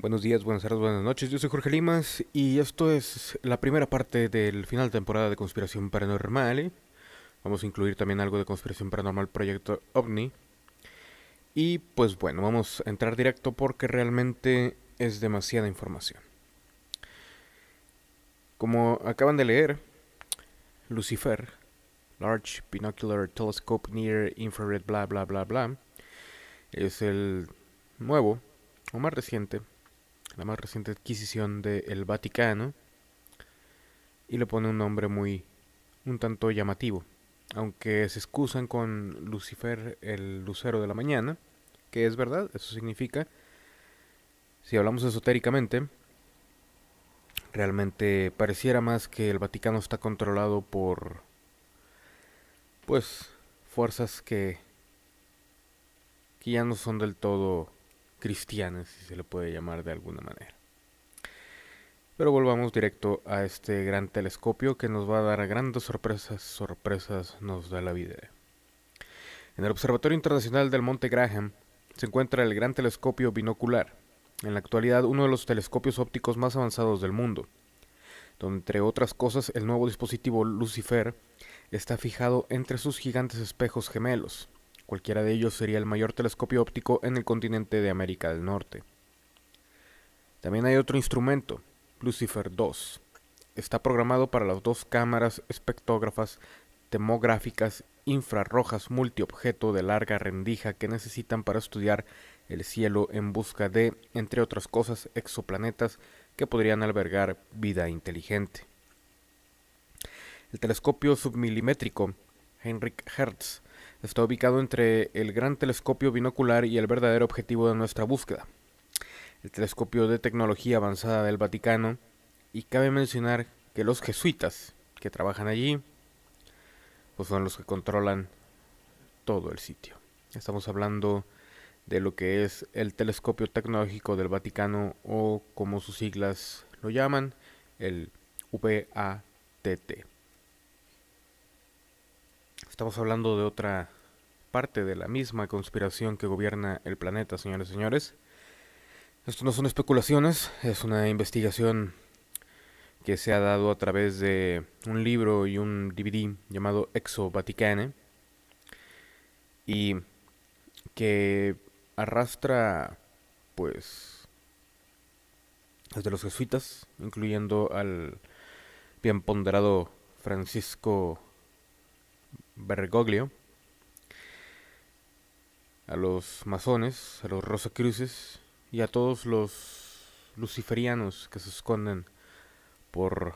Buenos días, buenas tardes, buenas noches. Yo soy Jorge Limas y esto es la primera parte del final de temporada de Conspiración Paranormal. Vamos a incluir también algo de Conspiración Paranormal Proyecto OVNI. Y pues bueno, vamos a entrar directo porque realmente es demasiada información. Como acaban de leer, Lucifer, Large Binocular Telescope Near Infrared, bla bla bla bla, es el nuevo o más reciente la más reciente adquisición del Vaticano, y le pone un nombre muy un tanto llamativo, aunque se excusan con Lucifer, el lucero de la mañana, que es verdad, eso significa, si hablamos esotéricamente, realmente pareciera más que el Vaticano está controlado por, pues, fuerzas que, que ya no son del todo cristianas, si se le puede llamar de alguna manera. Pero volvamos directo a este gran telescopio que nos va a dar grandes sorpresas, sorpresas nos da la vida. En el Observatorio Internacional del Monte Graham se encuentra el Gran Telescopio Binocular, en la actualidad uno de los telescopios ópticos más avanzados del mundo, donde entre otras cosas el nuevo dispositivo Lucifer está fijado entre sus gigantes espejos gemelos, Cualquiera de ellos sería el mayor telescopio óptico en el continente de América del Norte. También hay otro instrumento, Lucifer 2. Está programado para las dos cámaras espectógrafas demográficas infrarrojas multiobjeto de larga rendija que necesitan para estudiar el cielo en busca de, entre otras cosas, exoplanetas que podrían albergar vida inteligente. El telescopio submilimétrico Heinrich Hertz está ubicado entre el gran telescopio binocular y el verdadero objetivo de nuestra búsqueda, el telescopio de tecnología avanzada del Vaticano, y cabe mencionar que los jesuitas que trabajan allí, pues son los que controlan todo el sitio. Estamos hablando de lo que es el telescopio tecnológico del Vaticano o como sus siglas lo llaman, el VATT. Estamos hablando de otra parte de la misma conspiración que gobierna el planeta, señores y señores. Esto no son especulaciones, es una investigación que se ha dado a través de un libro y un DVD llamado Exo Vaticane y que arrastra pues desde los jesuitas, incluyendo al bien ponderado Francisco Bergoglio, a los masones, a los rosacruces y a todos los luciferianos que se esconden por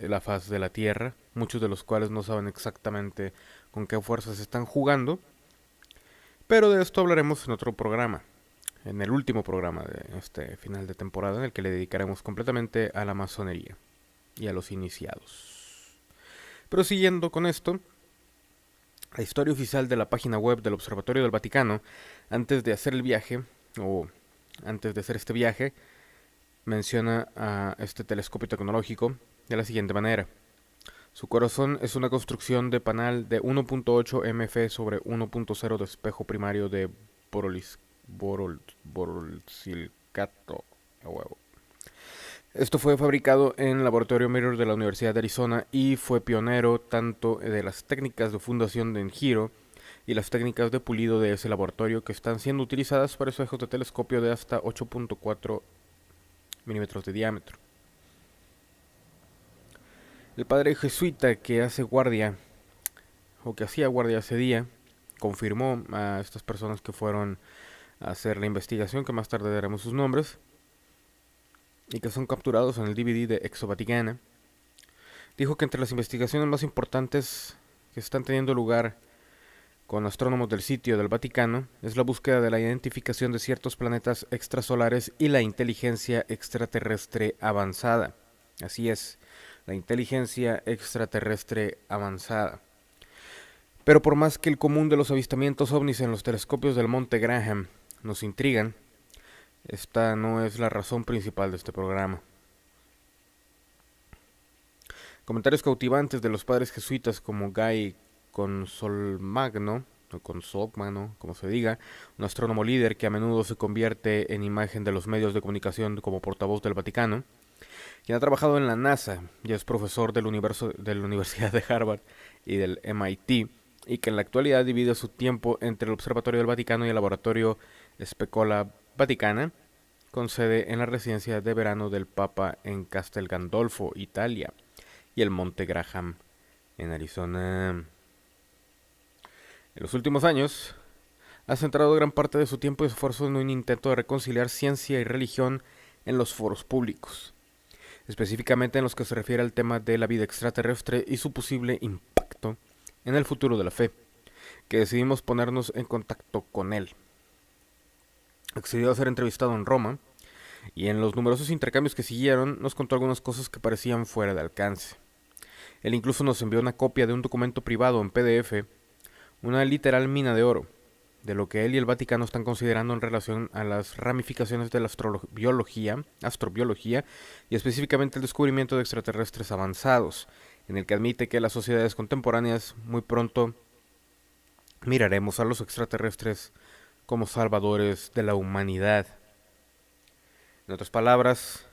la faz de la tierra, muchos de los cuales no saben exactamente con qué fuerzas están jugando, pero de esto hablaremos en otro programa, en el último programa de este final de temporada, en el que le dedicaremos completamente a la masonería y a los iniciados. Pero siguiendo con esto, la historia oficial de la página web del Observatorio del Vaticano, antes de hacer el viaje, o antes de hacer este viaje, menciona a este telescopio tecnológico de la siguiente manera. Su corazón es una construcción de panal de 1.8 MF sobre 1.0 de espejo primario de borolis, borol, borosilicato. A huevo. Esto fue fabricado en el Laboratorio Mirror de la Universidad de Arizona y fue pionero tanto de las técnicas de fundación de giro y las técnicas de pulido de ese laboratorio que están siendo utilizadas para espejos de telescopio de hasta 8.4 milímetros de diámetro. El padre jesuita que hace guardia, o que hacía guardia ese día, confirmó a estas personas que fueron a hacer la investigación, que más tarde daremos sus nombres, y que son capturados en el DVD de Exovaticana, dijo que entre las investigaciones más importantes que están teniendo lugar con astrónomos del sitio del Vaticano es la búsqueda de la identificación de ciertos planetas extrasolares y la inteligencia extraterrestre avanzada. Así es, la inteligencia extraterrestre avanzada. Pero por más que el común de los avistamientos ovnis en los telescopios del Monte Graham nos intrigan, esta no es la razón principal de este programa. Comentarios cautivantes de los padres jesuitas como Guy Consolmagno o con Sogman, como se diga, un astrónomo líder que a menudo se convierte en imagen de los medios de comunicación como portavoz del Vaticano, quien ha trabajado en la NASA y es profesor del universo, de la Universidad de Harvard y del MIT, y que en la actualidad divide su tiempo entre el Observatorio del Vaticano y el Laboratorio Specola Vaticana, con sede en la residencia de verano del Papa en Castel Gandolfo, Italia, y el Monte Graham, en Arizona. En los últimos años, ha centrado gran parte de su tiempo y esfuerzo en un intento de reconciliar ciencia y religión en los foros públicos, específicamente en los que se refiere al tema de la vida extraterrestre y su posible impacto en el futuro de la fe, que decidimos ponernos en contacto con él. Accedió a ser entrevistado en Roma y en los numerosos intercambios que siguieron nos contó algunas cosas que parecían fuera de alcance. Él incluso nos envió una copia de un documento privado en PDF, una literal mina de oro, de lo que él y el Vaticano están considerando en relación a las ramificaciones de la astrobiología, astrobiología y específicamente el descubrimiento de extraterrestres avanzados, en el que admite que las sociedades contemporáneas muy pronto miraremos a los extraterrestres como salvadores de la humanidad. En otras palabras,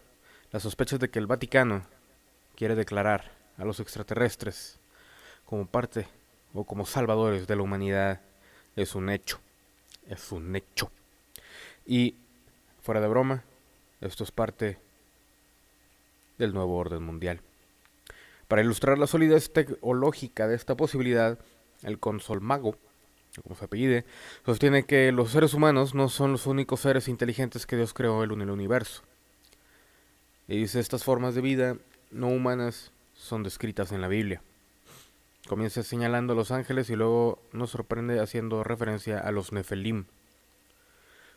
las sospechas de que el Vaticano quiere declarar a los extraterrestres como parte o como salvadores de la humanidad es un hecho. Es un hecho. Y, fuera de broma, esto es parte del nuevo orden mundial. Para ilustrar la solidez teológica de esta posibilidad, el consol mago, como se apellide, sostiene que los seres humanos no son los únicos seres inteligentes que Dios creó en el universo. Y dice, estas formas de vida no humanas son descritas en la Biblia. Comienza señalando a los ángeles y luego nos sorprende haciendo referencia a los Nefelim.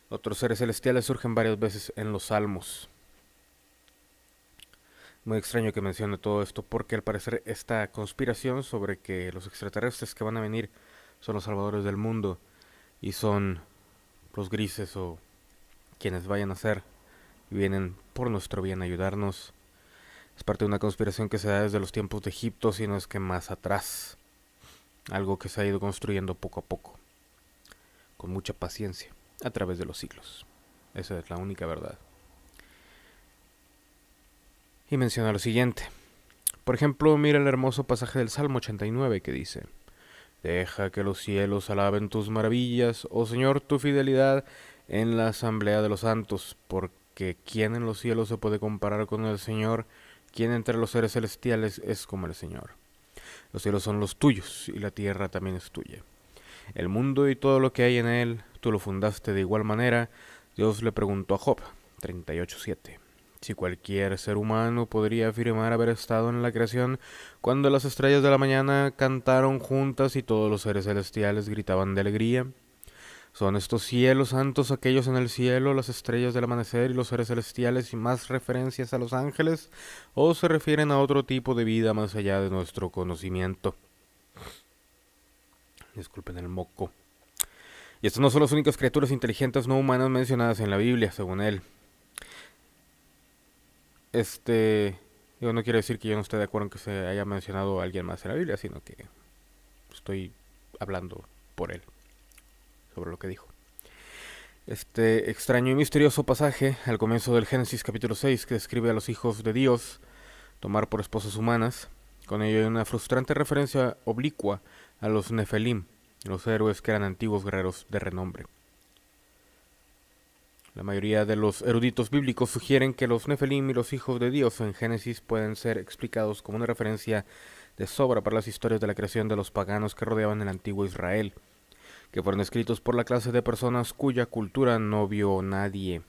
Otros seres celestiales surgen varias veces en los salmos. Muy extraño que mencione todo esto porque al parecer esta conspiración sobre que los extraterrestres que van a venir son los salvadores del mundo y son los grises o quienes vayan a ser y vienen por nuestro bien a ayudarnos es parte de una conspiración que se da desde los tiempos de Egipto, si no es que más atrás. Algo que se ha ido construyendo poco a poco, con mucha paciencia, a través de los siglos. Esa es la única verdad. Y menciona lo siguiente. Por ejemplo, mira el hermoso pasaje del Salmo 89 que dice, Deja que los cielos alaben tus maravillas, oh Señor, tu fidelidad en la asamblea de los santos, porque ¿quién en los cielos se puede comparar con el Señor? ¿Quién entre los seres celestiales es como el Señor? Los cielos son los tuyos y la tierra también es tuya. El mundo y todo lo que hay en él, tú lo fundaste de igual manera. Dios le preguntó a Job 38.7 si cualquier ser humano podría afirmar haber estado en la creación cuando las estrellas de la mañana cantaron juntas y todos los seres celestiales gritaban de alegría. Son estos cielos santos aquellos en el cielo, las estrellas del amanecer y los seres celestiales y más referencias a los ángeles, o se refieren a otro tipo de vida más allá de nuestro conocimiento. Disculpen el moco. Y estas no son las únicas criaturas inteligentes no humanas mencionadas en la Biblia, según él. Este, yo no quiero decir que yo no esté de acuerdo en que se haya mencionado a alguien más en la Biblia, sino que estoy hablando por él sobre lo que dijo. Este extraño y misterioso pasaje al comienzo del Génesis capítulo 6 que describe a los hijos de Dios tomar por esposas humanas, con ello hay una frustrante referencia oblicua a los Nefelim, los héroes que eran antiguos guerreros de renombre. La mayoría de los eruditos bíblicos sugieren que los Nefelim y los hijos de Dios en Génesis pueden ser explicados como una referencia de sobra para las historias de la creación de los paganos que rodeaban el antiguo Israel que fueron escritos por la clase de personas cuya cultura no vio nadie,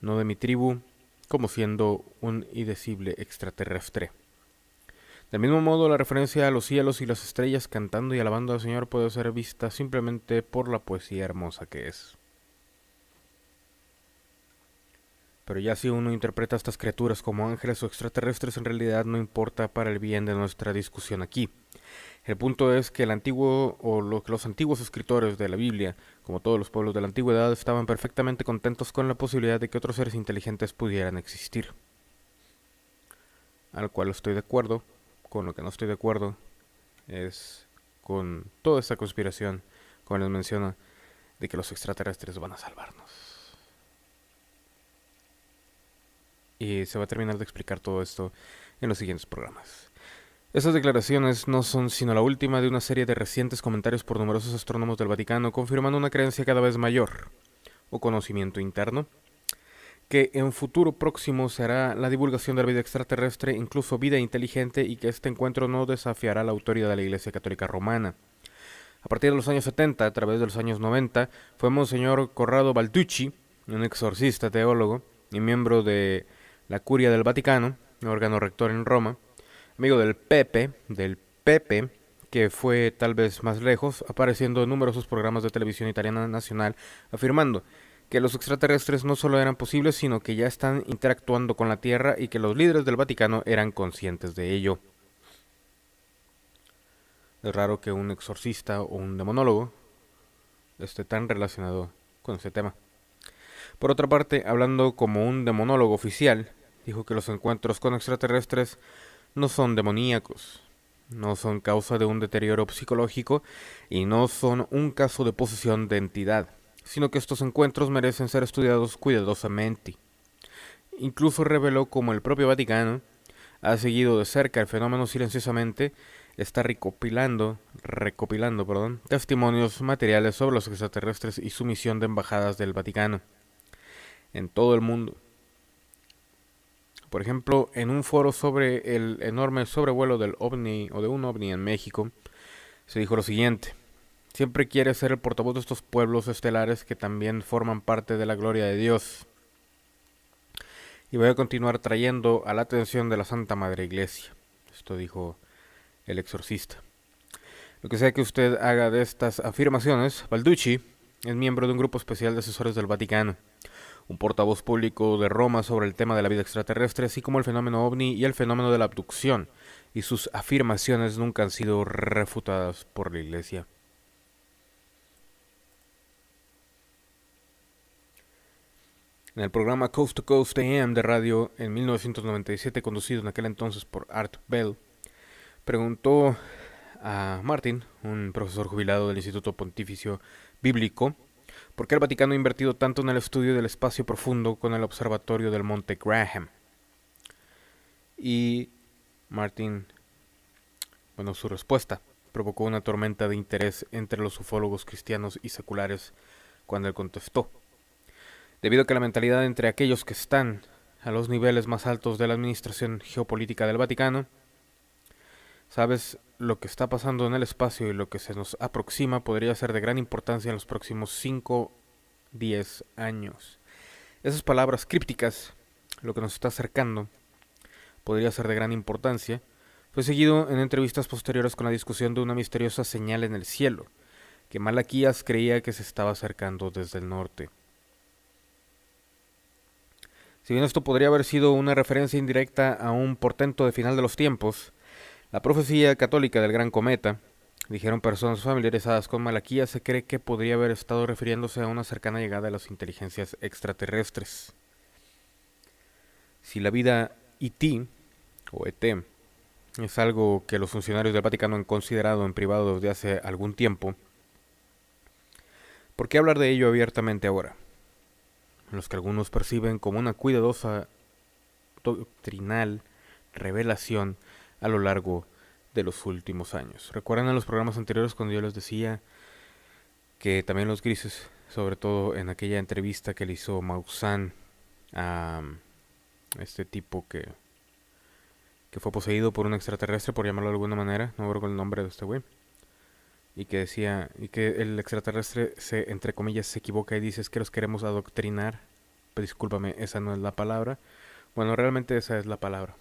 no de mi tribu, como siendo un indecible extraterrestre. Del mismo modo, la referencia a los cielos y las estrellas cantando y alabando al Señor puede ser vista simplemente por la poesía hermosa que es. Pero ya si uno interpreta a estas criaturas como ángeles o extraterrestres, en realidad no importa para el bien de nuestra discusión aquí. El punto es que el antiguo o los antiguos escritores de la Biblia, como todos los pueblos de la antigüedad, estaban perfectamente contentos con la posibilidad de que otros seres inteligentes pudieran existir. Al cual estoy de acuerdo, con lo que no estoy de acuerdo es con toda esta conspiración, como les menciona, de que los extraterrestres van a salvarnos. Y se va a terminar de explicar todo esto en los siguientes programas. Estas declaraciones no son sino la última de una serie de recientes comentarios por numerosos astrónomos del Vaticano confirmando una creencia cada vez mayor, o conocimiento interno, que en futuro próximo será la divulgación de la vida extraterrestre, incluso vida inteligente, y que este encuentro no desafiará la autoridad de la Iglesia Católica Romana. A partir de los años 70, a través de los años 90, fue Monseñor Corrado Balducci, un exorcista teólogo y miembro de la Curia del Vaticano, órgano rector en Roma, amigo del Pepe, del Pepe, que fue tal vez más lejos, apareciendo en numerosos programas de televisión italiana nacional, afirmando que los extraterrestres no solo eran posibles, sino que ya están interactuando con la Tierra y que los líderes del Vaticano eran conscientes de ello. Es raro que un exorcista o un demonólogo esté tan relacionado con ese tema. Por otra parte, hablando como un demonólogo oficial, dijo que los encuentros con extraterrestres no son demoníacos, no son causa de un deterioro psicológico y no son un caso de posesión de entidad sino que estos encuentros merecen ser estudiados cuidadosamente. Incluso reveló cómo el propio Vaticano ha seguido de cerca el fenómeno silenciosamente, está recopilando, recopilando perdón, testimonios materiales sobre los extraterrestres y su misión de embajadas del Vaticano en todo el mundo. Por ejemplo, en un foro sobre el enorme sobrevuelo del ovni o de un ovni en México, se dijo lo siguiente. Siempre quiere ser el portavoz de estos pueblos estelares que también forman parte de la gloria de Dios. Y voy a continuar trayendo a la atención de la Santa Madre Iglesia. Esto dijo el exorcista. Lo que sea que usted haga de estas afirmaciones, Balducci es miembro de un grupo especial de asesores del Vaticano, un portavoz público de Roma sobre el tema de la vida extraterrestre, así como el fenómeno ovni y el fenómeno de la abducción, y sus afirmaciones nunca han sido refutadas por la Iglesia. En el programa Coast to Coast AM de radio en 1997, conducido en aquel entonces por Art Bell, preguntó a Martin, un profesor jubilado del Instituto Pontificio Bíblico, por qué el Vaticano ha invertido tanto en el estudio del espacio profundo con el observatorio del Monte Graham. Y Martin, bueno, su respuesta provocó una tormenta de interés entre los ufólogos cristianos y seculares cuando él contestó debido a que la mentalidad entre aquellos que están a los niveles más altos de la administración geopolítica del Vaticano, sabes lo que está pasando en el espacio y lo que se nos aproxima podría ser de gran importancia en los próximos 5, 10 años. Esas palabras crípticas, lo que nos está acercando, podría ser de gran importancia, fue seguido en entrevistas posteriores con la discusión de una misteriosa señal en el cielo, que Malaquías creía que se estaba acercando desde el norte. Si bien esto podría haber sido una referencia indirecta a un portento de final de los tiempos, la profecía católica del gran cometa, dijeron personas familiarizadas con Malaquía, se cree que podría haber estado refiriéndose a una cercana llegada de las inteligencias extraterrestres. Si la vida IT o ET es algo que los funcionarios del Vaticano han considerado en privado desde hace algún tiempo, ¿por qué hablar de ello abiertamente ahora? los que algunos perciben como una cuidadosa doctrinal revelación a lo largo de los últimos años. ¿Recuerdan en los programas anteriores cuando yo les decía que también los grises, sobre todo en aquella entrevista que le hizo Maussan a este tipo que, que fue poseído por un extraterrestre, por llamarlo de alguna manera, no recuerdo el nombre de este güey, y que decía, y que el extraterrestre se, entre comillas, se equivoca y dice es que los queremos adoctrinar. Pero discúlpame, esa no es la palabra. Bueno, realmente esa es la palabra.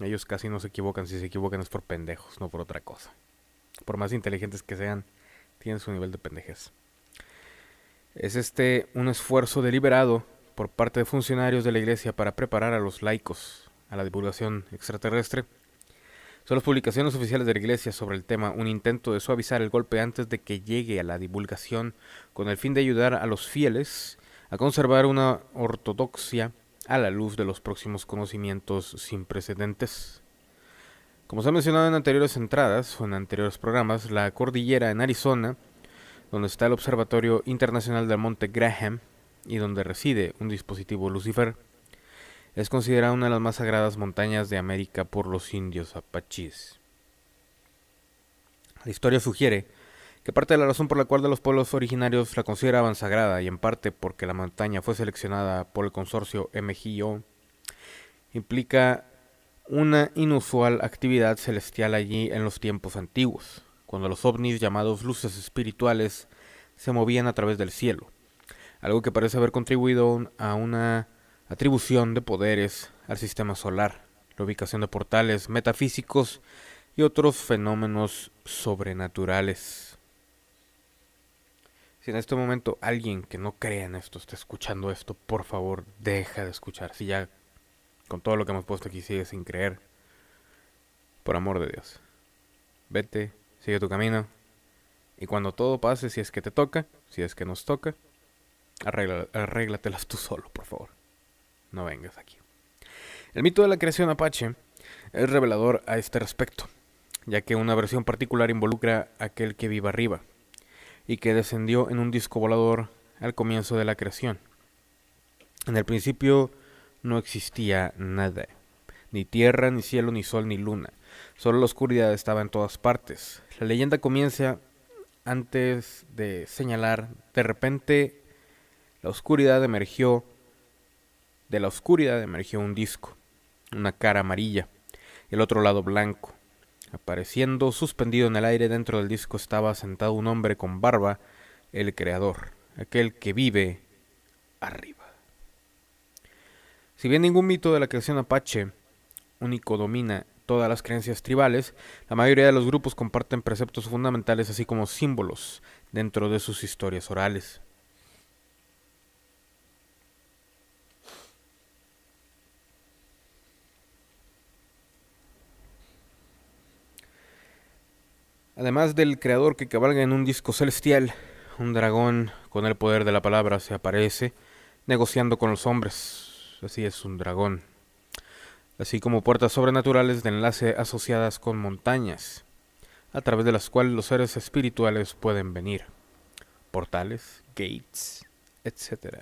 Ellos casi no se equivocan, si se equivocan es por pendejos, no por otra cosa. Por más inteligentes que sean, tienen su nivel de pendejez. Es este un esfuerzo deliberado por parte de funcionarios de la iglesia para preparar a los laicos a la divulgación extraterrestre son las publicaciones oficiales de la Iglesia sobre el tema un intento de suavizar el golpe antes de que llegue a la divulgación con el fin de ayudar a los fieles a conservar una ortodoxia a la luz de los próximos conocimientos sin precedentes. Como se ha mencionado en anteriores entradas o en anteriores programas, la cordillera en Arizona, donde está el Observatorio Internacional del Monte Graham y donde reside un dispositivo Lucifer, es considerada una de las más sagradas montañas de América por los indios apaches. La historia sugiere que parte de la razón por la cual de los pueblos originarios la consideraban sagrada y en parte porque la montaña fue seleccionada por el consorcio MGO implica una inusual actividad celestial allí en los tiempos antiguos, cuando los ovnis llamados luces espirituales se movían a través del cielo, algo que parece haber contribuido a una atribución de poderes al sistema solar, la ubicación de portales metafísicos y otros fenómenos sobrenaturales. Si en este momento alguien que no crea en esto está escuchando esto, por favor, deja de escuchar. Si ya con todo lo que hemos puesto aquí sigue sin creer, por amor de Dios, vete, sigue tu camino. Y cuando todo pase, si es que te toca, si es que nos toca, arregla, arréglatelas tú solo, por favor. No vengas aquí. El mito de la creación apache es revelador a este respecto, ya que una versión particular involucra a aquel que vive arriba, y que descendió en un disco volador al comienzo de la creación. En el principio no existía nada, ni tierra, ni cielo, ni sol, ni luna. Solo la oscuridad estaba en todas partes. La leyenda comienza antes de señalar, de repente la oscuridad emergió, de la oscuridad emergió un disco, una cara amarilla, el otro lado blanco. Apareciendo suspendido en el aire dentro del disco estaba sentado un hombre con barba, el creador, aquel que vive arriba. Si bien ningún mito de la creación apache único domina todas las creencias tribales, la mayoría de los grupos comparten preceptos fundamentales así como símbolos dentro de sus historias orales. Además del creador que cabalga en un disco celestial, un dragón con el poder de la palabra se aparece, negociando con los hombres. Así es, un dragón. Así como puertas sobrenaturales de enlace asociadas con montañas, a través de las cuales los seres espirituales pueden venir. Portales, gates, etc.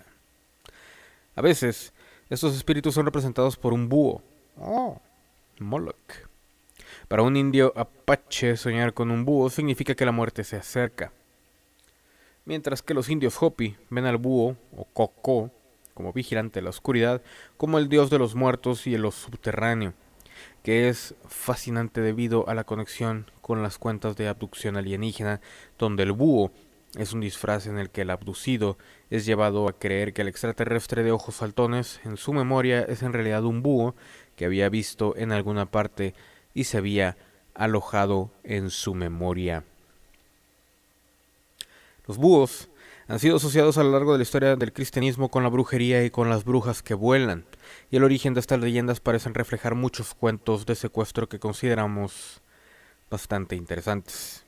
A veces, estos espíritus son representados por un búho. Oh, Moloch para un indio apache, soñar con un búho significa que la muerte se acerca. Mientras que los indios Hopi ven al búho, o Coco, como vigilante de la oscuridad, como el dios de los muertos y de lo subterráneo, que es fascinante debido a la conexión con las cuentas de abducción alienígena, donde el búho es un disfraz en el que el abducido es llevado a creer que el extraterrestre de ojos saltones en su memoria es en realidad un búho que había visto en alguna parte y se había alojado en su memoria. Los búhos han sido asociados a lo largo de la historia del cristianismo con la brujería y con las brujas que vuelan, y el origen de estas leyendas parecen reflejar muchos cuentos de secuestro que consideramos bastante interesantes.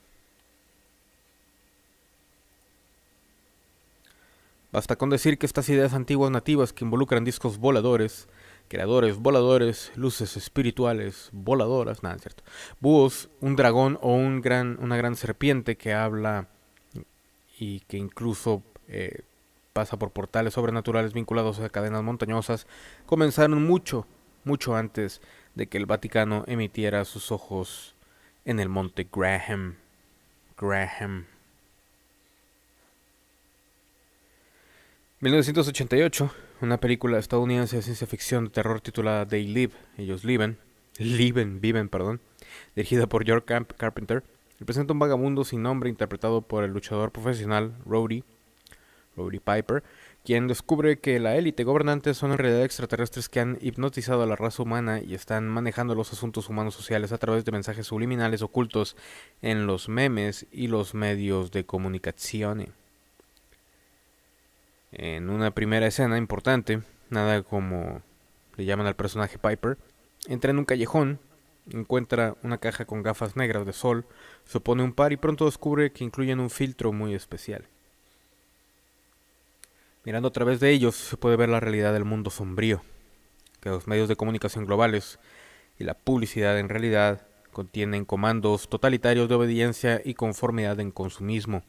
Basta con decir que estas ideas antiguas nativas que involucran discos voladores, creadores voladores, luces espirituales, voladoras, nada, cierto. Búhos, un dragón o un gran, una gran serpiente que habla y que incluso eh, pasa por portales sobrenaturales vinculados a cadenas montañosas, comenzaron mucho, mucho antes de que el Vaticano emitiera sus ojos en el monte Graham. Graham. 1988 una película estadounidense de ciencia ficción de terror titulada They Live, ellos viven, viven, perdón, dirigida por George Camp Carpenter, representa un vagabundo sin nombre interpretado por el luchador profesional Rowdy, Rowdy Piper, quien descubre que la élite gobernante son en realidad extraterrestres que han hipnotizado a la raza humana y están manejando los asuntos humanos sociales a través de mensajes subliminales ocultos en los memes y los medios de comunicación. En una primera escena importante, nada como le llaman al personaje Piper, entra en un callejón, encuentra una caja con gafas negras de sol, se pone un par y pronto descubre que incluyen un filtro muy especial. Mirando a través de ellos se puede ver la realidad del mundo sombrío, que los medios de comunicación globales y la publicidad en realidad contienen comandos totalitarios de obediencia y conformidad en consumismo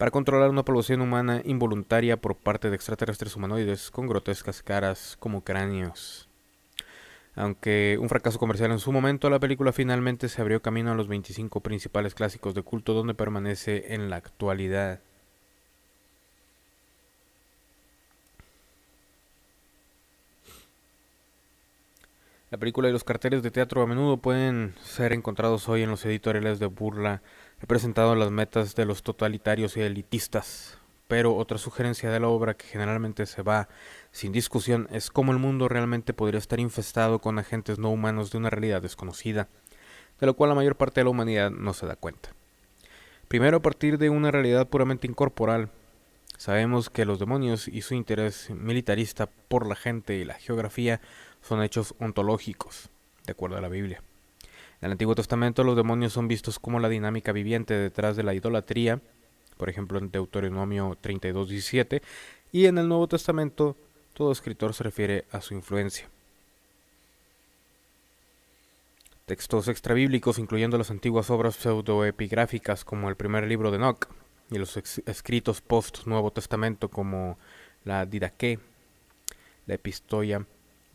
para controlar una población humana involuntaria por parte de extraterrestres humanoides con grotescas caras como cráneos. Aunque un fracaso comercial en su momento, la película finalmente se abrió camino a los 25 principales clásicos de culto donde permanece en la actualidad. La película y los carteles de teatro a menudo pueden ser encontrados hoy en los editoriales de burla He presentado las metas de los totalitarios y elitistas, pero otra sugerencia de la obra que generalmente se va sin discusión es cómo el mundo realmente podría estar infestado con agentes no humanos de una realidad desconocida, de lo cual la mayor parte de la humanidad no se da cuenta. Primero, a partir de una realidad puramente incorporal, sabemos que los demonios y su interés militarista por la gente y la geografía son hechos ontológicos, de acuerdo a la Biblia. En el Antiguo Testamento los demonios son vistos como la dinámica viviente detrás de la idolatría, por ejemplo en Deuteronomio 32.17, y en el Nuevo Testamento todo escritor se refiere a su influencia. Textos extrabíblicos, incluyendo las antiguas obras pseudoepigráficas como el primer libro de Enoch y los escritos post-Nuevo Testamento como la Didaqué, la Epistoia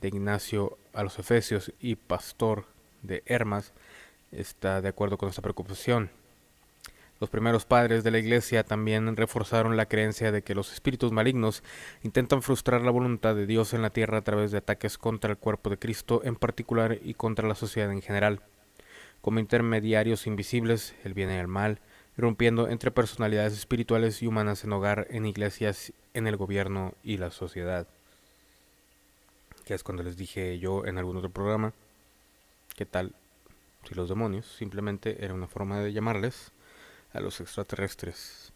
de Ignacio a los Efesios y Pastor de Hermas está de acuerdo con esta preocupación. Los primeros padres de la Iglesia también reforzaron la creencia de que los espíritus malignos intentan frustrar la voluntad de Dios en la tierra a través de ataques contra el cuerpo de Cristo en particular y contra la sociedad en general, como intermediarios invisibles, el bien y el mal, irrumpiendo entre personalidades espirituales y humanas en hogar, en iglesias, en el gobierno y la sociedad. Que es cuando les dije yo en algún otro programa ¿Qué tal si los demonios simplemente era una forma de llamarles a los extraterrestres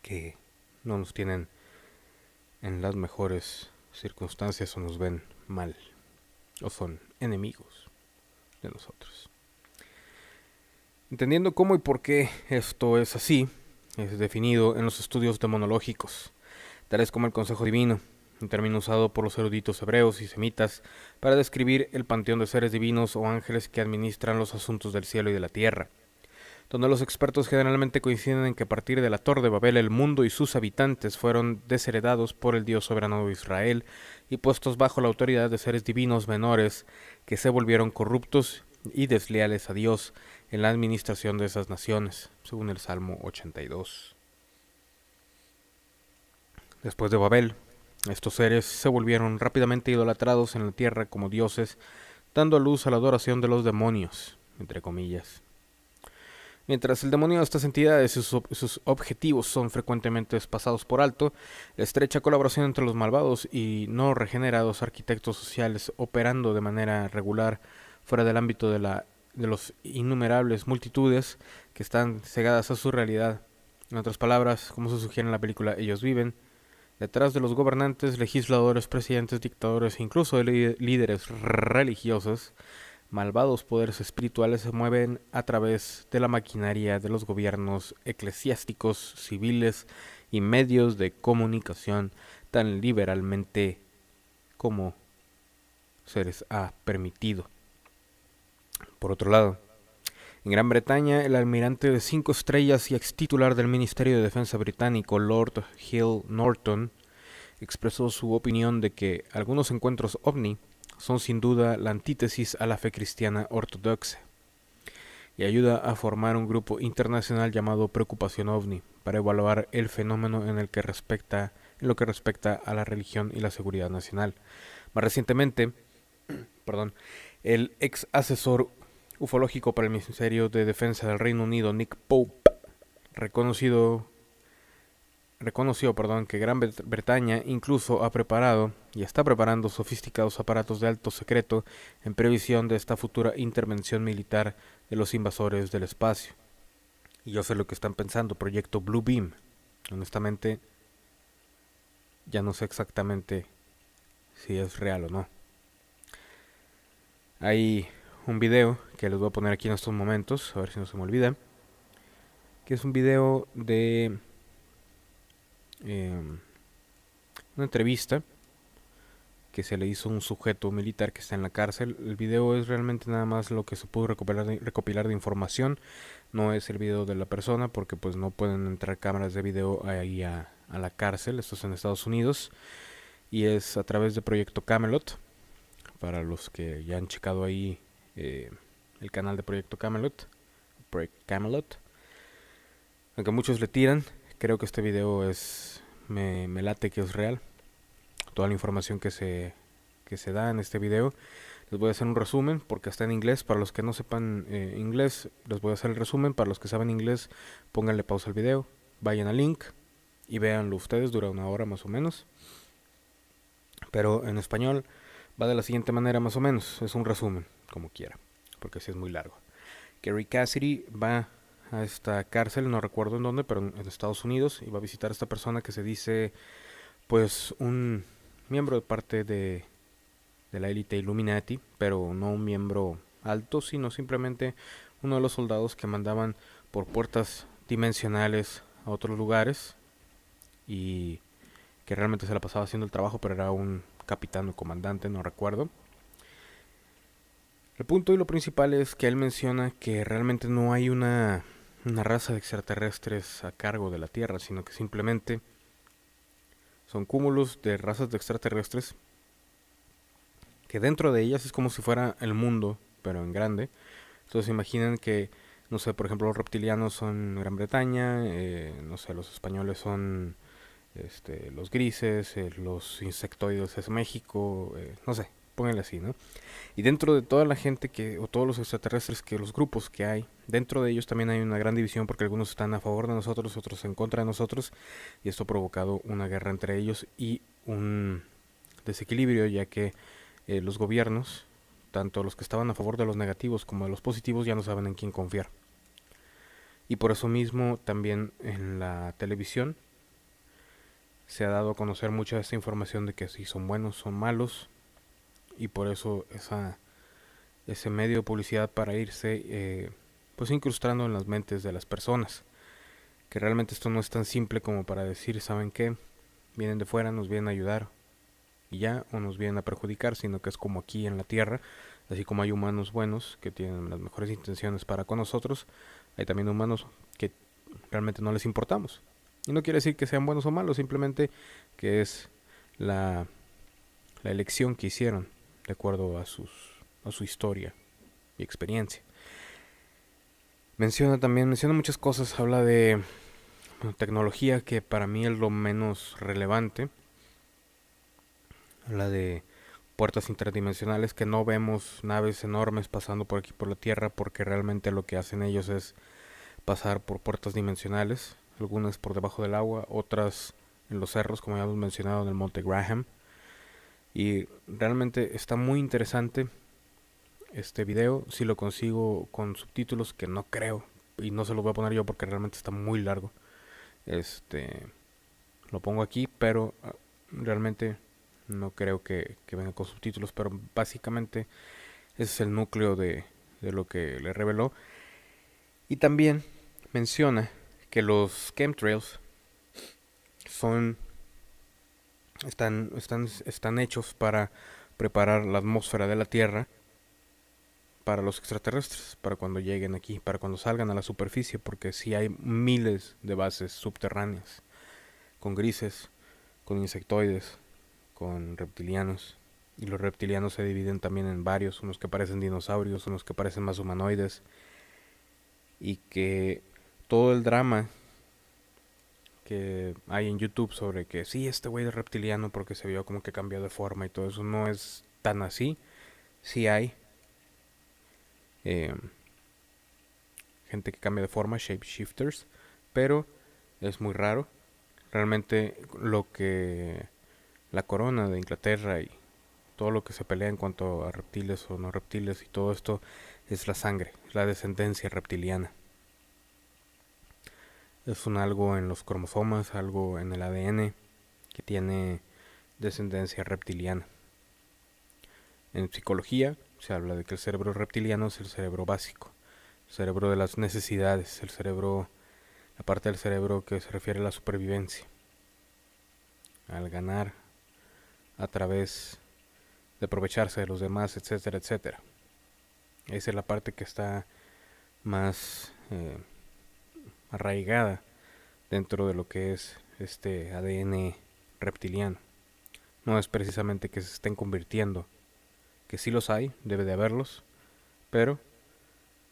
que no nos tienen en las mejores circunstancias o nos ven mal o son enemigos de nosotros? Entendiendo cómo y por qué esto es así, es definido en los estudios demonológicos, tales como el Consejo Divino, un término usado por los eruditos hebreos y semitas para describir el panteón de seres divinos o ángeles que administran los asuntos del cielo y de la tierra, donde los expertos generalmente coinciden en que a partir de la Torre de Babel el mundo y sus habitantes fueron desheredados por el Dios soberano de Israel y puestos bajo la autoridad de seres divinos menores que se volvieron corruptos y desleales a Dios en la administración de esas naciones, según el Salmo 82. Después de Babel, estos seres se volvieron rápidamente idolatrados en la tierra como dioses, dando luz a la adoración de los demonios, entre comillas. Mientras el demonio de estas entidades y sus, objetivos son frecuentemente pasados por alto, la estrecha colaboración entre los malvados y no regenerados arquitectos sociales operando de manera regular fuera del ámbito de, la, de los innumerables multitudes que están cegadas a su realidad. En otras palabras, como se sugiere en la película Ellos viven, Detrás de los gobernantes, legisladores, presidentes, dictadores e incluso de líderes religiosos, malvados poderes espirituales se mueven a través de la maquinaria de los gobiernos eclesiásticos, civiles y medios de comunicación tan liberalmente como se les ha permitido. Por otro lado, en Gran Bretaña, el almirante de cinco estrellas y ex titular del Ministerio de Defensa británico, Lord Hill Norton, expresó su opinión de que algunos encuentros ovni son sin duda la antítesis a la fe cristiana ortodoxa y ayuda a formar un grupo internacional llamado Preocupación OVNI para evaluar el fenómeno en el que respecta en lo que respecta a la religión y la seguridad nacional. Más recientemente, perdón, el ex asesor ufológico para el Ministerio de Defensa del Reino Unido, Nick Pope, reconocido, reconoció perdón, que Gran Bretaña incluso ha preparado y está preparando sofisticados aparatos de alto secreto en previsión de esta futura intervención militar de los invasores del espacio. Y yo sé lo que están pensando, proyecto Blue Beam. Honestamente, ya no sé exactamente si es real o no. Hay un video que les voy a poner aquí en estos momentos, a ver si no se me olvida, que es un video de em, una entrevista que se le hizo un sujeto militar que está en la cárcel. El video es realmente nada más lo que se pudo recopilar de, información. No es el video de la persona porque pues no pueden entrar cámaras de video ahí a, la cárcel. Esto es en Estados Unidos. Y es a través de Proyecto Camelot. Para los que ya han checado ahí eh, el canal de Proyecto Camelot. Project Camelot. Aunque muchos le tiran, creo que este video es... Me, me late que es real toda la información que se, que se da en este video. Les voy a hacer un resumen porque está en inglés. Para los que no sepan eh, inglés, les voy a hacer el resumen. Para los que saben inglés, pónganle pausa al video, vayan al link y véanlo ustedes. Dura una hora más o menos. Pero en español va de la siguiente manera más o menos. Es un resumen, como quiera, porque así es muy largo. Gary Cassidy va a esta cárcel, no recuerdo en dónde, pero en Estados Unidos, y va a visitar a esta persona que se dice, pues, un miembro de parte de, de la élite Illuminati, pero no un miembro alto, sino simplemente uno de los soldados que mandaban por puertas dimensionales a otros lugares y que realmente se la pasaba haciendo el trabajo, pero era un capitán o comandante, no recuerdo. El punto y lo principal es que él menciona que realmente no hay una, una raza de extraterrestres a cargo de la Tierra, sino que simplemente son cúmulos de razas de extraterrestres que dentro de ellas es como si fuera el mundo, pero en grande. Entonces imaginen que, no sé, por ejemplo, los reptilianos son Gran Bretaña, eh, no sé, los españoles son este, los grises, eh, los insectoides es México, eh, no sé, pónganle así, ¿no? Y dentro de toda la gente que, o todos los extraterrestres, que los grupos que hay, dentro de ellos también hay una gran división porque algunos están a favor de nosotros, otros en contra de nosotros, y esto ha provocado una guerra entre ellos y un desequilibrio, ya que eh, los gobiernos, tanto los que estaban a favor de los negativos como de los positivos, ya no saben en quién confiar. Y por eso mismo también en la televisión se ha dado a conocer mucha esta información de que si son buenos, son malos, y por eso esa, ese medio de publicidad para irse eh, pues incrustando en las mentes de las personas. Que realmente esto no es tan simple como para decir, ¿saben qué? Vienen de fuera, nos vienen a ayudar y ya, o nos vienen a perjudicar, sino que es como aquí en la tierra, así como hay humanos buenos que tienen las mejores intenciones para con nosotros, hay también humanos que realmente no les importamos. Y no quiere decir que sean buenos o malos, simplemente que es la, la elección que hicieron de acuerdo a, sus, a su historia y experiencia. Menciona también, menciona muchas cosas, habla de tecnología que para mí es lo menos relevante. Habla de puertas interdimensionales que no vemos naves enormes pasando por aquí por la Tierra porque realmente lo que hacen ellos es pasar por puertas dimensionales, algunas por debajo del agua, otras en los cerros como ya hemos mencionado en el Monte Graham. Y realmente está muy interesante este video. Si lo consigo con subtítulos, que no creo. Y no se los voy a poner yo porque realmente está muy largo. Este lo pongo aquí, pero ah, realmente no creo que, venga con subtítulos. Pero básicamente ese es el núcleo de, de lo que le reveló. Y también menciona que los chemtrails son están, están, están hechos para preparar la atmósfera de la Tierra para los extraterrestres, para cuando lleguen aquí, para cuando salgan a la superficie, porque si hay miles de bases subterráneas, con grises, con insectoides, con reptilianos, y los reptilianos se dividen también en varios, unos que parecen dinosaurios, unos que parecen más humanoides, y que todo el drama que hay en YouTube sobre que sí, este güey es reptiliano porque se vio como que cambió de forma y todo eso no es tan así. Sí hay em, gente que cambia de forma, shapeshifters, pero es muy raro. Realmente lo que la corona de Inglaterra y todo lo que se pelea en cuanto a reptiles o no reptiles y todo esto es la sangre, la descendencia reptiliana es un algo en los cromosomas, algo en el ADN que tiene descendencia reptiliana. En psicología se habla de que el cerebro reptiliano es el cerebro básico, el cerebro de las necesidades, el cerebro, la parte del cerebro que se refiere a la supervivencia, al ganar a través de aprovecharse de los demás, etcétera, etcétera. Esa es la parte que está más eh, arraigada dentro de lo que es este ADN reptiliano. No es precisamente que se estén convirtiendo, que sí los hay, debe de haberlos, pero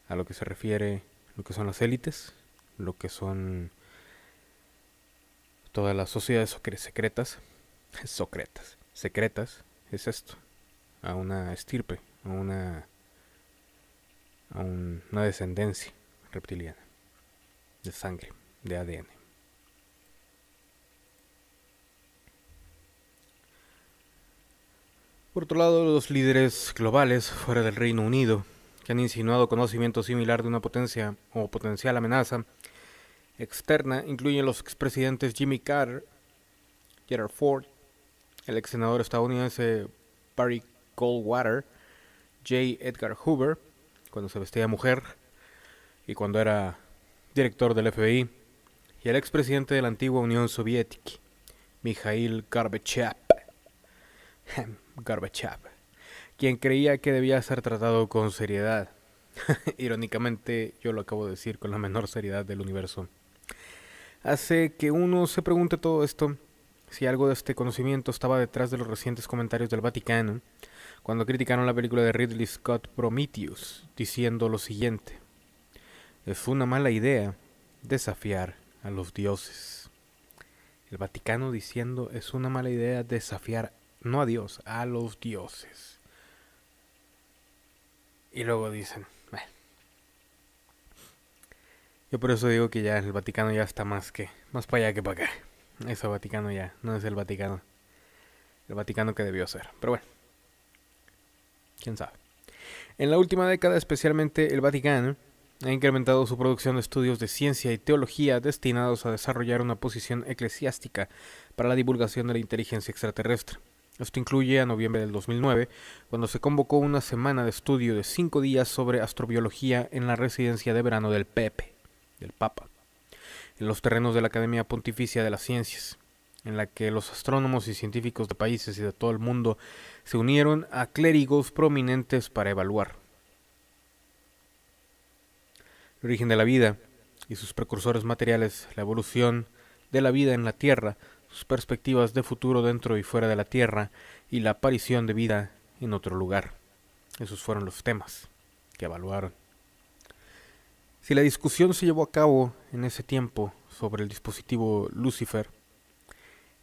a lo que se refiere lo que son las élites, lo que son todas las sociedades secretas, secretas, secretas, es esto, a una estirpe, a una, a una descendencia reptiliana, de sangre, de ADN. Por otro lado, los líderes globales fuera del Reino Unido, que han insinuado conocimiento similar de una potencia o potencial amenaza externa, incluyen los expresidentes Jimmy Carter, Gerald Ford, el ex senador estadounidense Barry Goldwater, J. Edgar Hoover, cuando se vestía mujer y cuando era director del FBI, y el expresidente de la antigua Unión Soviética, Mikhail Gorbachev. Gorbachev, quien creía que debía ser tratado con seriedad. Irónicamente, yo lo acabo de decir con la menor seriedad del universo. Hace que uno se pregunte todo esto si algo de este conocimiento estaba detrás de los recientes comentarios del Vaticano cuando criticaron la película de Ridley Scott Prometheus, diciendo lo siguiente: Es una mala idea desafiar a los dioses. El Vaticano diciendo es una mala idea desafiar no a Dios, a los dioses. Y luego dicen, yo por eso digo que ya el Vaticano ya está más que, más para allá que para acá. Eso Vaticano ya, no es el Vaticano. El Vaticano que debió ser. Pero bueno, quién sabe. En la última década, especialmente el Vaticano, ha incrementado su producción de estudios de ciencia y teología destinados a desarrollar una posición eclesiástica para la divulgación de la inteligencia extraterrestre. Esto incluye a noviembre del 2009, cuando se convocó una semana de estudio de cinco días sobre astrobiología en la residencia de verano del Pepe, del Papa, en los terrenos de la Academia Pontificia de las Ciencias, en la que los astrónomos y científicos de países y de todo el mundo se unieron a clérigos prominentes para evaluar origen de la vida y sus precursores materiales, la evolución de la vida en la Tierra, sus perspectivas de futuro dentro y fuera de la Tierra y la aparición de vida en otro lugar. Esos fueron los temas que evaluaron. Si la discusión se llevó a cabo en ese tiempo sobre el dispositivo Lucifer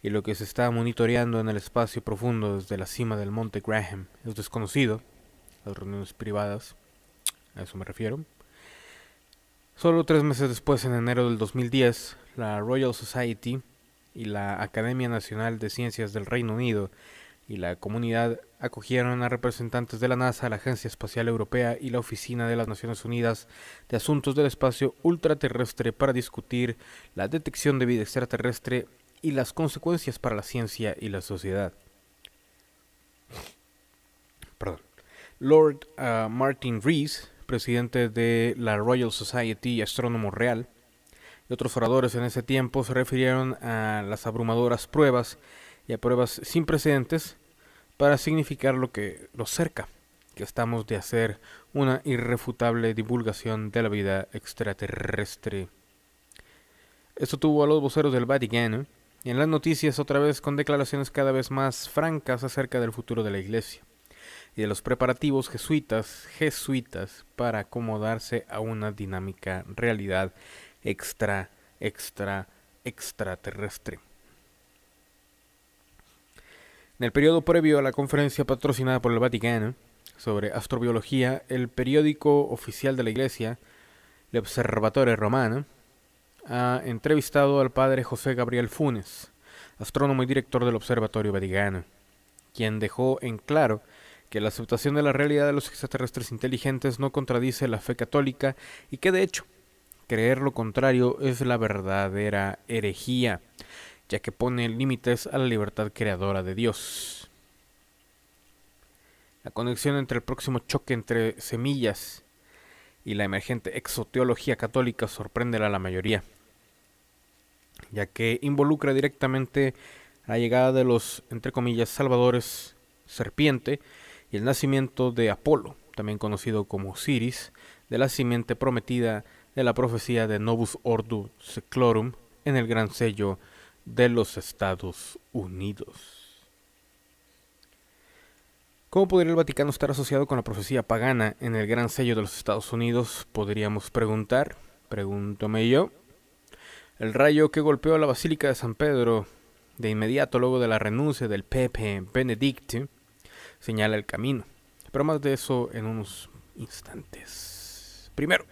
y lo que se está monitoreando en el espacio profundo desde la cima del monte Graham es desconocido, las reuniones privadas, a eso me refiero. Solo tres meses después, en enero del 2010, la Royal Society y la Academia Nacional de Ciencias del Reino Unido y la comunidad acogieron a representantes de la NASA, la Agencia Espacial Europea y la Oficina de las Naciones Unidas de Asuntos del Espacio Ultraterrestre para discutir la detección de vida extraterrestre y las consecuencias para la ciencia y la sociedad. Perdón. Lord ah, Martin Rees, presidente de la Royal Society y astrónomo real, otros oradores en ese tiempo se refirieron a las abrumadoras pruebas y a pruebas sin precedentes para significar lo que lo cerca que estamos de hacer una irrefutable divulgación de la vida extraterrestre. Esto tuvo a los voceros del Vaticano y en las noticias otra vez con declaraciones cada vez más francas acerca del futuro de la Iglesia y de los preparativos jesuitas, jesuitas para acomodarse a una dinámica realidad extra, extra, extraterrestre. En el periodo previo a la conferencia patrocinada por el Vaticano sobre astrobiología, el periódico oficial de la Iglesia, el Observatore Romano, ha entrevistado al padre José Gabriel Funes, astrónomo y director del Observatorio Vaticano, quien dejó en claro que la aceptación de la realidad de los extraterrestres inteligentes no contradice la fe católica y que de hecho Creer lo contrario es la verdadera herejía, ya que pone límites a la libertad creadora de Dios. La conexión entre el próximo choque entre semillas y la emergente exoteología católica sorprende a la mayoría, ya que involucra directamente la llegada de los, entre comillas, salvadores serpiente, y el nacimiento de Apolo, también conocido como Siris, de la simiente prometida de la profecía de Novus Ordo Seclorum en el gran sello de los Estados Unidos. ¿Cómo podría el Vaticano estar asociado con la profecía pagana en el gran sello de los Estados Unidos? Podríamos preguntar, pregúntame yo. El rayo que golpeó la Basílica de San Pedro de inmediato luego de la renuncia del Pepe Benedicti señala el camino. Pero más de eso en unos instantes. Primero,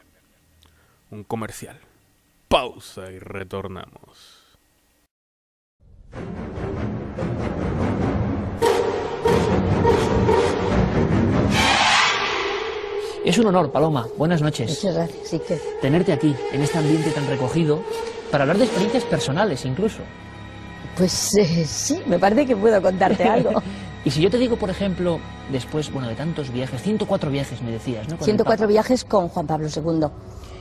un comercial. Pausa y retornamos. Es un honor, Paloma. Buenas noches. Muchas gracias, sí que. Tenerte aquí, en este ambiente tan recogido, para hablar de experiencias personales incluso. Pues eh, sí, me parece que puedo contarte algo. Y si yo te digo, por ejemplo, después, bueno, de tantos viajes, 104 viajes me decías, ¿no? Con 104 viajes con Juan Pablo II.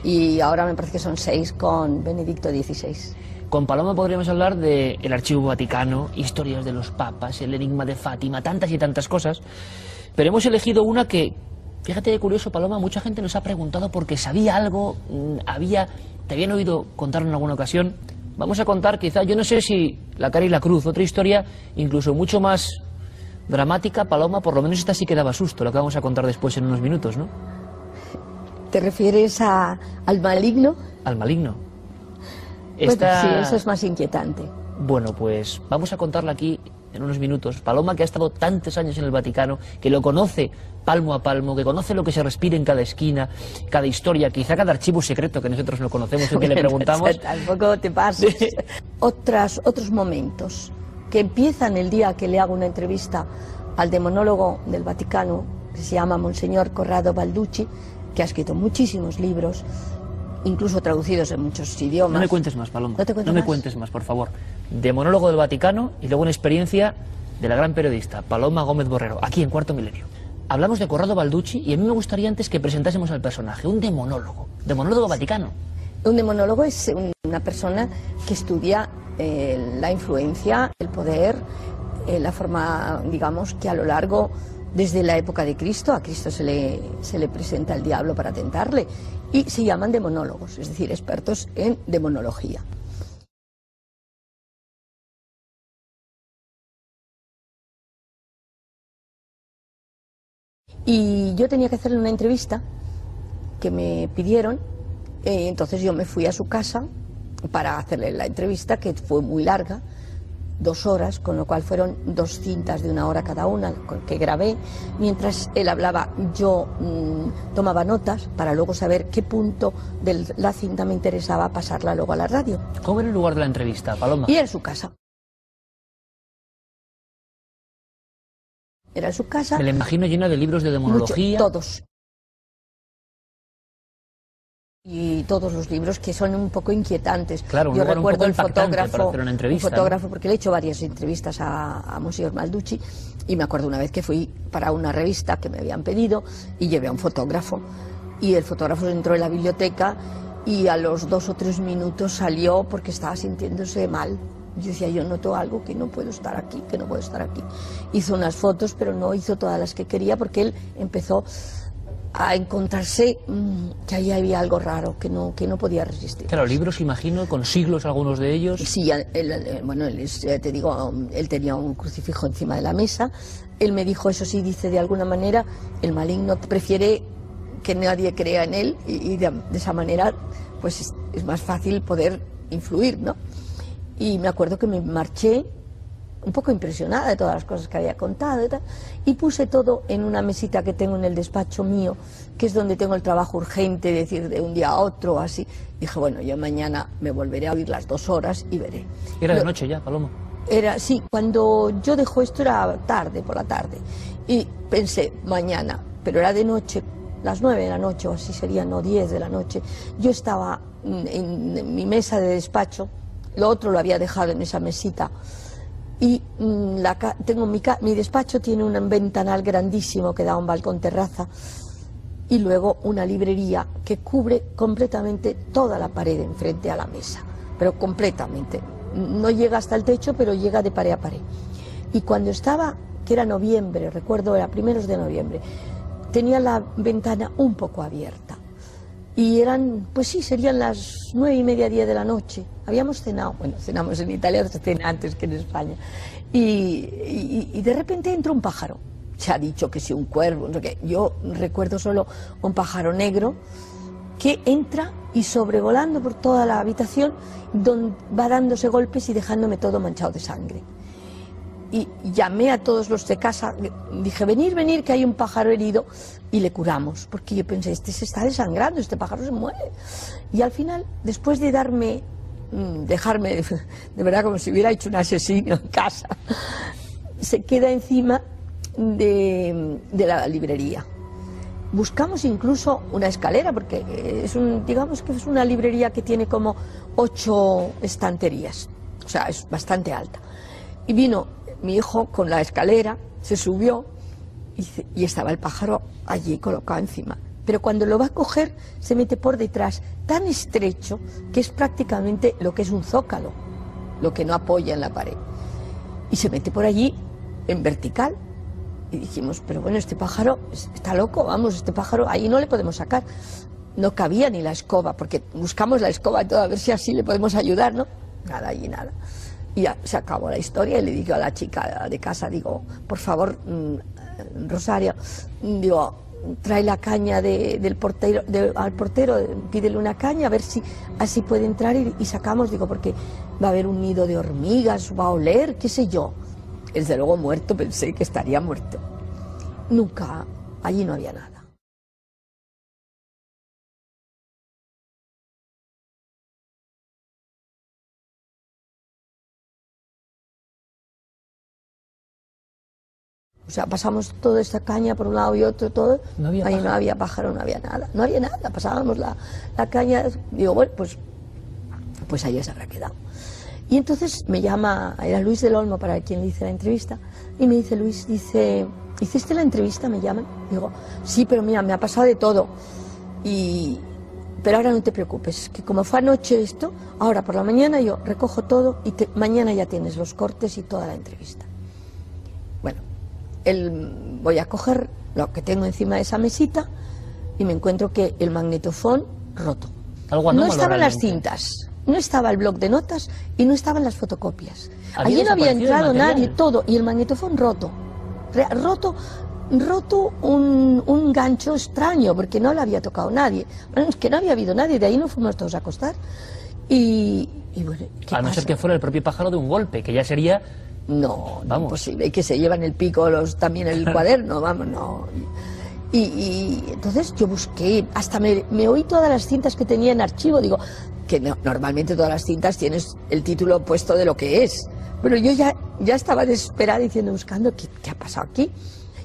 Y ahora me parece que son 6 con Benedicto XVI. Con Paloma podríamos hablar del el Archivo Vaticano, historias de los papas, el enigma de Fátima, tantas y tantas cosas. Pero hemos elegido una que, Fíjate de curioso, Paloma, mucha gente nos ha preguntado porque sabía algo, mm, había, te habían oído contar en alguna ocasión. Vamos a contar quizá, yo no sé si la cara y la cruz, otra historia incluso mucho más dramática, Paloma, por lo menos esta sí que daba susto, lo que vamos a contar después en unos minutos, ¿no? ¿Te refieres a, al maligno? Al maligno. Esta... sí, eso es más inquietante. Bueno, pues vamos a contarla aquí en unos minutos. Paloma, que ha estado tantos años en el Vaticano, que lo conoce palmo a palmo, que conoce lo que se respira en cada esquina, cada historia, quizá cada archivo secreto que nosotros no conocemos y que le preguntamos. Tampoco te pases. Otras, otros momentos que empiezan el día que le hago una entrevista al demonólogo del Vaticano, que se llama Monseñor Corrado Balducci, que ha escrito muchísimos libros, incluso traducidos en muchos idiomas. No me cuentes más, Paloma. No, me cuentes más, por favor. De monólogo del Vaticano y luego una experiencia de la gran periodista Paloma Gómez Borrero, aquí en Cuarto Milenio. Hablamos de Corrado Balducci y a mí me gustaría antes que presentásemos al personaje, un demonólogo, demonólogo vaticano. Un demonólogo es una persona que estudia eh, la influencia, el poder, eh, la forma, digamos, que a lo largo desde la época de Cristo, a Cristo se le, se le presenta el diablo para tentarle, y se llaman demonólogos, es decir, expertos en demonología. Y yo tenía que hacerle una entrevista que me pidieron, eh, entonces yo me fui a su casa para hacerle la entrevista, que fue muy larga, dos horas, con lo cual fueron dos cintas de una hora cada una que grabé. Mientras él hablaba, yo mm, tomaba notas para luego saber qué punto de la cinta me interesaba pasarla luego a la radio. ¿Cómo era el lugar de la entrevista, Paloma? Y en su casa. Era en su casa. Me la imagino llena de libros de demonología. todos y todos los libros que son un poco inquietantes. Claro, Yo recuerdo el fotógrafo, una entrevista, un fotógrafo porque le he hecho varias entrevistas a, a Monsignor Malducci y me acuerdo una vez que fui para una revista que me habían pedido y llevé a un fotógrafo y el fotógrafo entró en la biblioteca y a los dos o tres minutos salió porque estaba sintiéndose mal. Yo decía, yo noto algo que no puedo estar aquí, que no puedo estar aquí. Hizo unas fotos, pero no hizo todas las que quería porque él empezó a encontrarse mm, que ahí había algo raro, que no, que no podía resistir. Claro, libros, imagino, con siglos algunos de ellos. Sí, bueno, él te digo, él tenía un crucifijo encima de la mesa. Él me dijo, eso sí, dice de alguna manera, el maligno prefiere que nadie crea en él y, de, esa manera, pues es, es más fácil poder influir, ¿no? Y me acuerdo que me marché un poco impresionada de todas las cosas que había contado y, tal, y puse todo en una mesita que tengo en el despacho mío, que es donde tengo el trabajo urgente, decir, de un día a otro, así. Dije, bueno, yo mañana me volveré a oír las dos horas y veré. ¿Era de noche ya, Paloma? Era, sí, cuando yo dejo esto era tarde, por la tarde. Y pensé, mañana, pero era de noche, las nueve de la noche o así serían, no diez de la noche. Yo estaba en mi mesa de despacho, lo otro lo había dejado en esa mesita y mm, la, tengo mi, mi despacho tiene un ventanal grandísimo que da a un balcón terraza y luego una librería que cubre completamente toda la pared enfrente a la mesa, pero completamente. No llega hasta el techo, pero llega de pared a pared. Y cuando estaba que era noviembre, recuerdo, era primeros de noviembre. Tenía la ventana un poco abierta. Y eran, pues sí, serían las nueve y media, diez de la noche. Habíamos cenado, bueno, cenamos en Italia, cena antes que en España. Y, de repente entra un pájaro. Se ha dicho que sí, un cuervo. Yo recuerdo solo un pájaro negro que entra y sobrevolando por toda la habitación va dándose golpes y dejándome todo manchado de sangre. Y llamé a todos los de casa, dije, venir, venir, que hay un pájaro herido y le curamos, porque yo pensé, este se está desangrando, este pájaro se muere. Y al final, después de darme, mm, dejarme, de verdad como si hubiera hecho un asesino en casa, se queda encima de, de la librería. Buscamos incluso una escalera, porque es un, digamos que es una librería que tiene como ocho estanterías, o sea, es bastante alta. Y vino mi hijo con la escalera, se subió y, estaba el pájaro allí colocado encima. Pero cuando lo va a coger, se mete por detrás, tan estrecho que es prácticamente lo que es un zócalo, lo que no apoya en la pared. Y se mete por allí en vertical. Y dijimos, pero bueno, este pájaro es- está loco, vamos, este pájaro ahí no le podemos sacar. No cabía ni la escoba, porque buscamos la escoba y todo, a ver si así le podemos ayudar, ¿no? Nada, allí nada. Y ya se acabó la historia y le dije a la chica de casa, digo, por favor, mm, Rosario, digo, trae la caña de- del portero, al portero, pídele una caña a ver si así puede entrar y, y sacamos, digo, porque va a haber un nido de hormigas, va a oler, qué sé yo. Desde luego muerto, pensé que estaría muerto. Nunca, allí no había nada. O sea, pasamos toda esta caña por un lado y otro, todo. No había Ahí no pájaro. había pájaro, no había nada. No había nada. Pasábamos la, la caña. Digo, bueno, pues, pues ahí se habrá quedado. Y entonces me llama, era Luis del Olmo para quien le hice la entrevista, y me dice Luis, dice, ¿hiciste la entrevista? Me llaman. Digo, sí, pero mira, me ha pasado de todo. Y, pero ahora no te preocupes, que como fue anoche esto, ahora por la mañana yo recojo todo y te- mañana ya tienes los cortes y toda la entrevista. El- voy a coger lo que tengo encima de esa mesita y me encuentro que el magnetofón roto. Algo no estaban las cintas, no estaba el bloc de notas y no estaban las fotocopias. Allí no había entrado nadie, todo, y el magnetofón roto. Roto, roto un, un gancho extraño, porque no le había tocado nadie. Bueno, es que no había habido nadie, de ahí nos fuimos todos a acostar. Y, y bueno, ¿qué A no ser que fuera el propio pájaro de un golpe, que ya sería No, no Vamos. imposible. Que se llevan el pico los, también el cuaderno, vamos, no. Y, y entonces yo busqué, hasta me, me oí todas las cintas que tenía en archivo. Digo, que no- normalmente todas las cintas tienes el título puesto de lo que es. Pero yo ya, ya estaba desesperada diciendo, buscando, ¿qué, qué ha pasado aquí?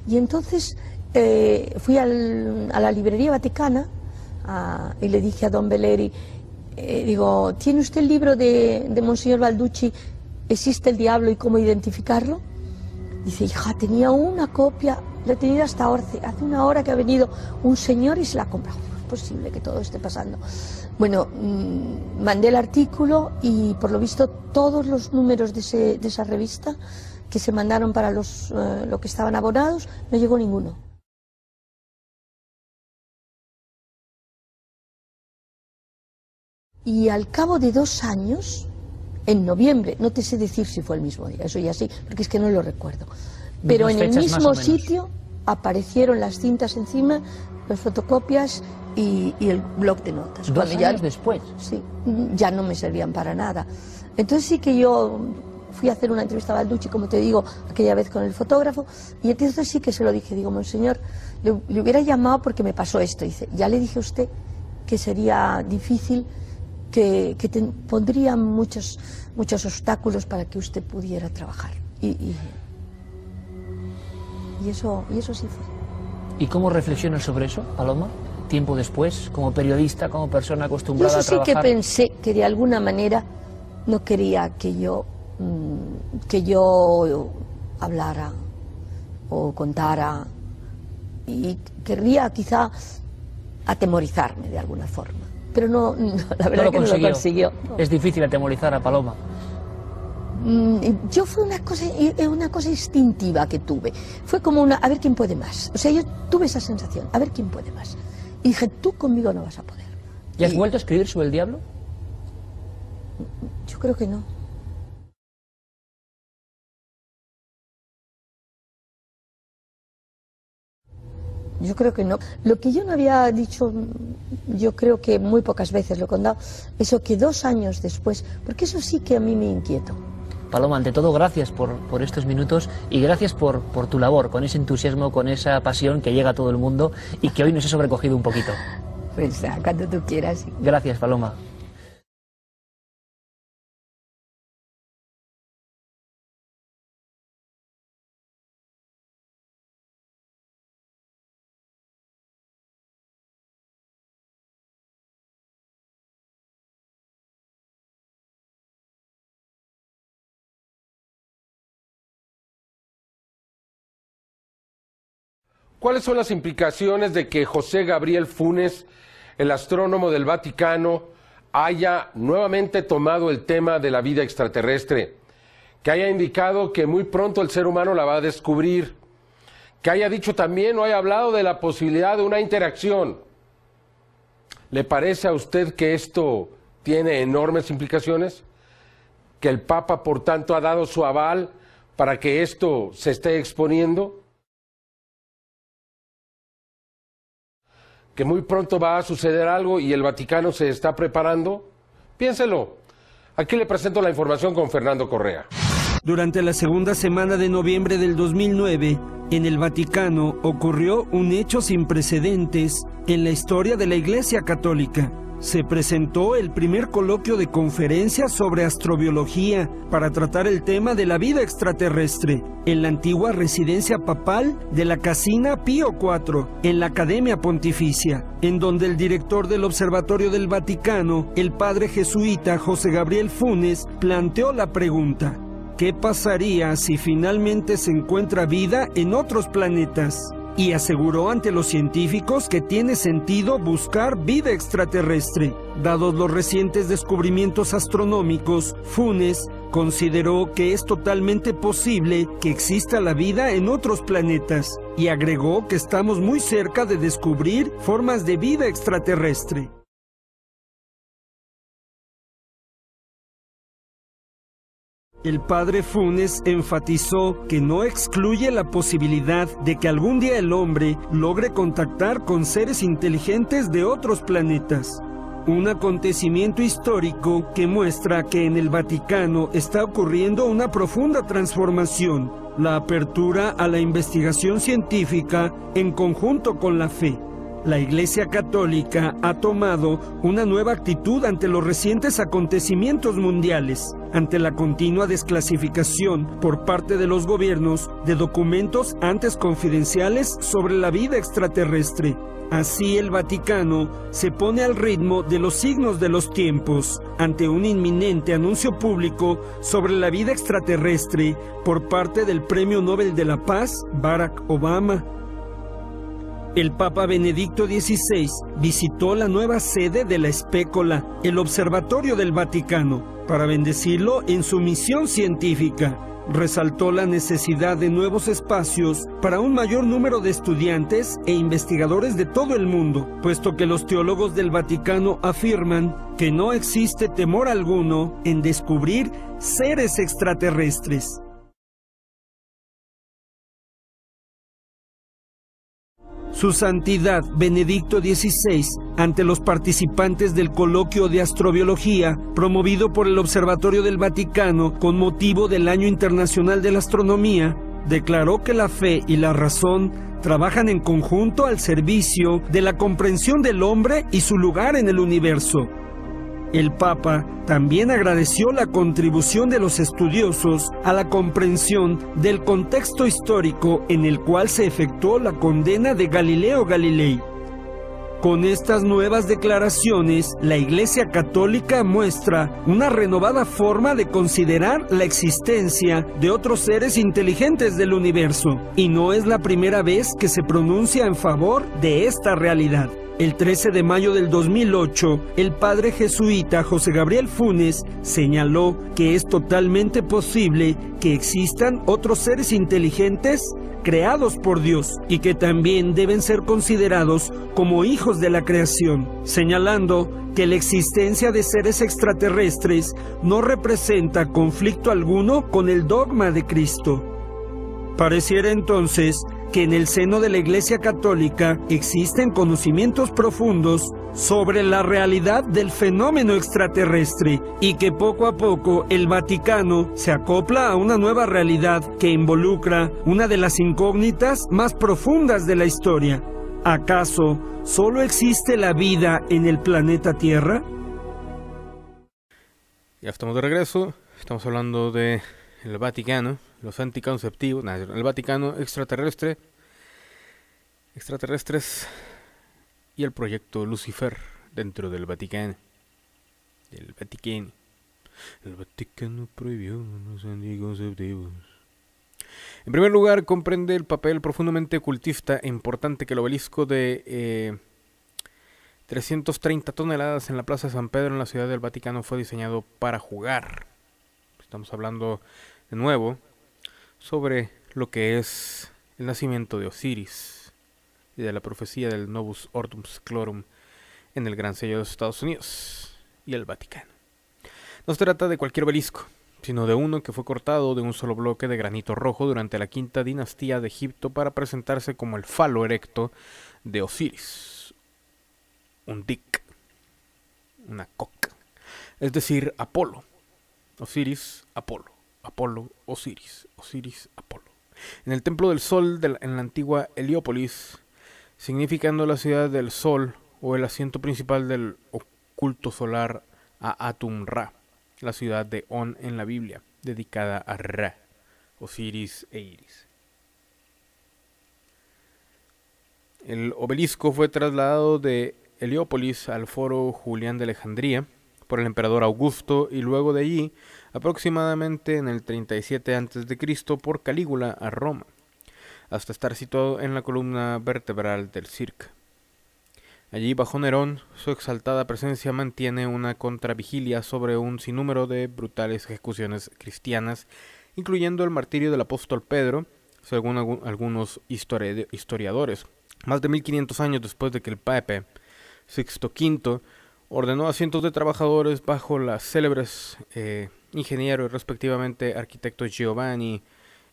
Y entonces eh, fui al- a la librería vaticana a- y le dije a don Beleri, eh, digo, ¿tiene usted el libro de, de Monseñor Balducci, ¿Existe el diablo y cómo identificarlo? Dice, hija, tenía una copia, la he tenido hasta ahora, hace- una hora que ha venido un señor y se la ha comprado. Es posible que todo esté pasando. Bueno, mm, mandé el artículo y por lo visto todos los números de, ese- de esa revista que se mandaron para los, eh, lo que estaban abonados, no llegó ninguno. Y al cabo de dos años, en noviembre, no te sé decir si fue el mismo día, eso ya sí, porque es que no lo recuerdo. Pero en el mismo sitio aparecieron las cintas encima, las fotocopias y, y el bloc de notas. dos Cuando ya- años después. Sí, ya no me servían para nada. Entonces sí que yo fui a hacer una entrevista a Balducci, como te digo, aquella vez con el fotógrafo, y entonces sí que se lo dije, digo, monseñor, le, le hubiera llamado porque me pasó esto. Dice, ya le dije a usted que sería difícil, que, que te- pondría muchos, muchos obstáculos para que usted pudiera trabajar. Y, y, y eso, y eso sí fue. ¿Y cómo reflexionas sobre eso, Paloma? Tiempo después, como periodista, como persona Yo acostumbrada eso sí a que pensé que de alguna manera no quería que yo mm, que yo hablara o contara y querría quizá atemorizarme de alguna forma. Pero no, no, la No verdad lo que no lo consiguió. consiguió. Es difícil atemorizar a Paloma. mm, yo fue una cosa, una cosa instintiva que tuve. Fue como una, a ver quién puede más. O sea, yo tuve esa sensación, a ver quién puede más. Y dije, tú conmigo no vas a poder. ¿Y has vuelto a escribir sobre el diablo? Yo creo que no. Yo creo que no. Lo que yo no había dicho, yo creo que muy pocas veces lo he contado, eso que dos años después, porque eso sí que a mí me inquieto. Paloma, ante todo, gracias por, por estos minutos y gracias por, por, tu labor, con ese entusiasmo, con esa pasión que llega a todo el mundo y que hoy nos ha sobrecogido un poquito. Pues cuando tú quieras. Gracias, Paloma. ¿Cuáles son las implicaciones de que José Gabriel Funes, el astrónomo del Vaticano, haya nuevamente tomado el tema de la vida extraterrestre? Que haya indicado que muy pronto el ser humano la va a descubrir. Que haya dicho también o haya hablado de la posibilidad de una interacción. ¿Le parece a usted que esto tiene enormes implicaciones? ¿Que el Papa, por tanto, ha dado su aval para que esto se esté exponiendo? Que muy pronto va a suceder algo y el Vaticano se está preparando? Piénselo. Aquí le presento la información con Fernando Correa. Durante la segunda semana de noviembre del 2009, en el Vaticano ocurrió un hecho sin precedentes en la historia de la Iglesia Católica se presentó el primer coloquio de conferencia sobre astrobiología para tratar el tema de la vida extraterrestre en la antigua residencia papal de la Casina Pío IV, en la Academia Pontificia, en donde el director del Observatorio del Vaticano, el padre jesuita José Gabriel Funes, planteó la pregunta, ¿qué pasaría si finalmente se encuentra vida en otros planetas? Y aseguró ante los científicos que tiene sentido buscar vida extraterrestre. Dados los recientes descubrimientos astronómicos, Funes consideró que es totalmente posible que exista la vida en otros planetas y agregó que estamos muy cerca de descubrir formas de vida extraterrestre. El padre Funes enfatizó que no excluye la posibilidad de que algún día el hombre logre contactar con seres inteligentes de otros planetas. Un acontecimiento histórico que muestra que en el Vaticano está ocurriendo una profunda transformación, la apertura a la investigación científica en conjunto con la fe la Iglesia Católica ha tomado una nueva actitud ante los recientes acontecimientos mundiales, ante la continua desclasificación por parte de los gobiernos de documentos antes confidenciales sobre la vida extraterrestre. Así el Vaticano se pone al ritmo de los signos de los tiempos ante un inminente anuncio público sobre la vida extraterrestre por parte del Premio Nobel de la Paz, Barack Obama. El Papa Benedicto XVI visitó la nueva sede de la Espécola, el Observatorio del Vaticano, para bendecirlo en su misión científica. Resaltó la necesidad de nuevos espacios para un mayor número de estudiantes e investigadores de todo el mundo, puesto que los teólogos del Vaticano afirman que no existe temor alguno en descubrir seres extraterrestres. Su Santidad Benedicto XVI, ante los participantes del coloquio de astrobiología promovido por el Observatorio del Vaticano con motivo del Año Internacional de la Astronomía, declaró que la fe y la razón trabajan en conjunto al servicio de la comprensión del hombre y su lugar en el universo el Papa también agradeció la contribución de los estudiosos a la comprensión del contexto histórico en el cual se efectuó la condena de Galileo Galilei. Con estas nuevas declaraciones, la Iglesia Católica muestra una renovada forma de considerar la existencia de otros seres inteligentes del universo, y no es la primera vez que se pronuncia en favor de esta realidad. El 13 de mayo del 2008, el padre jesuita José Gabriel Funes señaló que es totalmente posible que existan otros seres inteligentes creados por Dios y que también deben ser considerados como hijos de la creación, señalando que la existencia de seres extraterrestres no representa conflicto alguno con el dogma de Cristo. Pareciera entonces que en el seno de la Iglesia Católica existen conocimientos profundos sobre la realidad del fenómeno extraterrestre y que poco a poco el Vaticano se acopla a una nueva realidad que involucra una de las incógnitas más profundas de la historia. ¿Acaso solo existe la vida en el planeta Tierra? Ya estamos de regreso, estamos hablando de Vaticano, los anticonceptivos, el Vaticano extraterrestre, extraterrestres y el proyecto Lucifer dentro del Vaticano. El Vaticano. El Vaticano prohibió los anticonceptivos. En primer lugar, comprende el papel profundamente ocultista e importante que el obelisco de eh, 330 toneladas en la Plaza San Pedro en la Ciudad del Vaticano fue diseñado para jugar. Estamos hablando de nuevo sobre lo que es el nacimiento de Osiris y de la profecía del Novus Ortum Sclorum en el Gran Sello de los Estados Unidos y el Vaticano. No se trata de cualquier obelisco, sino de uno que fue cortado de un solo bloque de granito rojo durante la quinta dinastía de Egipto para presentarse como el falo erecto de Osiris, un dick, una coca, es decir, Apolo, Osiris, Apolo. Apolo, Osiris, Osiris, Apolo. En el templo del sol en la antigua Heliópolis, significando la ciudad del sol o el asiento principal del oculto solar a Atum Ra, la ciudad de On en la Biblia, dedicada a Ra, Osiris e Iris. El obelisco fue trasladado de Heliópolis al foro Julián de Alejandría por el emperador Augusto y luego de allí aproximadamente en el 37 a.C. por Calígula a Roma, hasta estar situado en la columna vertebral del circo. Allí, bajo Nerón, su exaltada presencia mantiene una contravigilia sobre un sinnúmero de brutales ejecuciones cristianas, incluyendo el martirio del apóstol Pedro, según algunos historiadores. Más de 1500 años después de que el Papa Sixto V ordenó a cientos de trabajadores bajo las célebres eh, ingeniero y respectivamente arquitectos Giovanni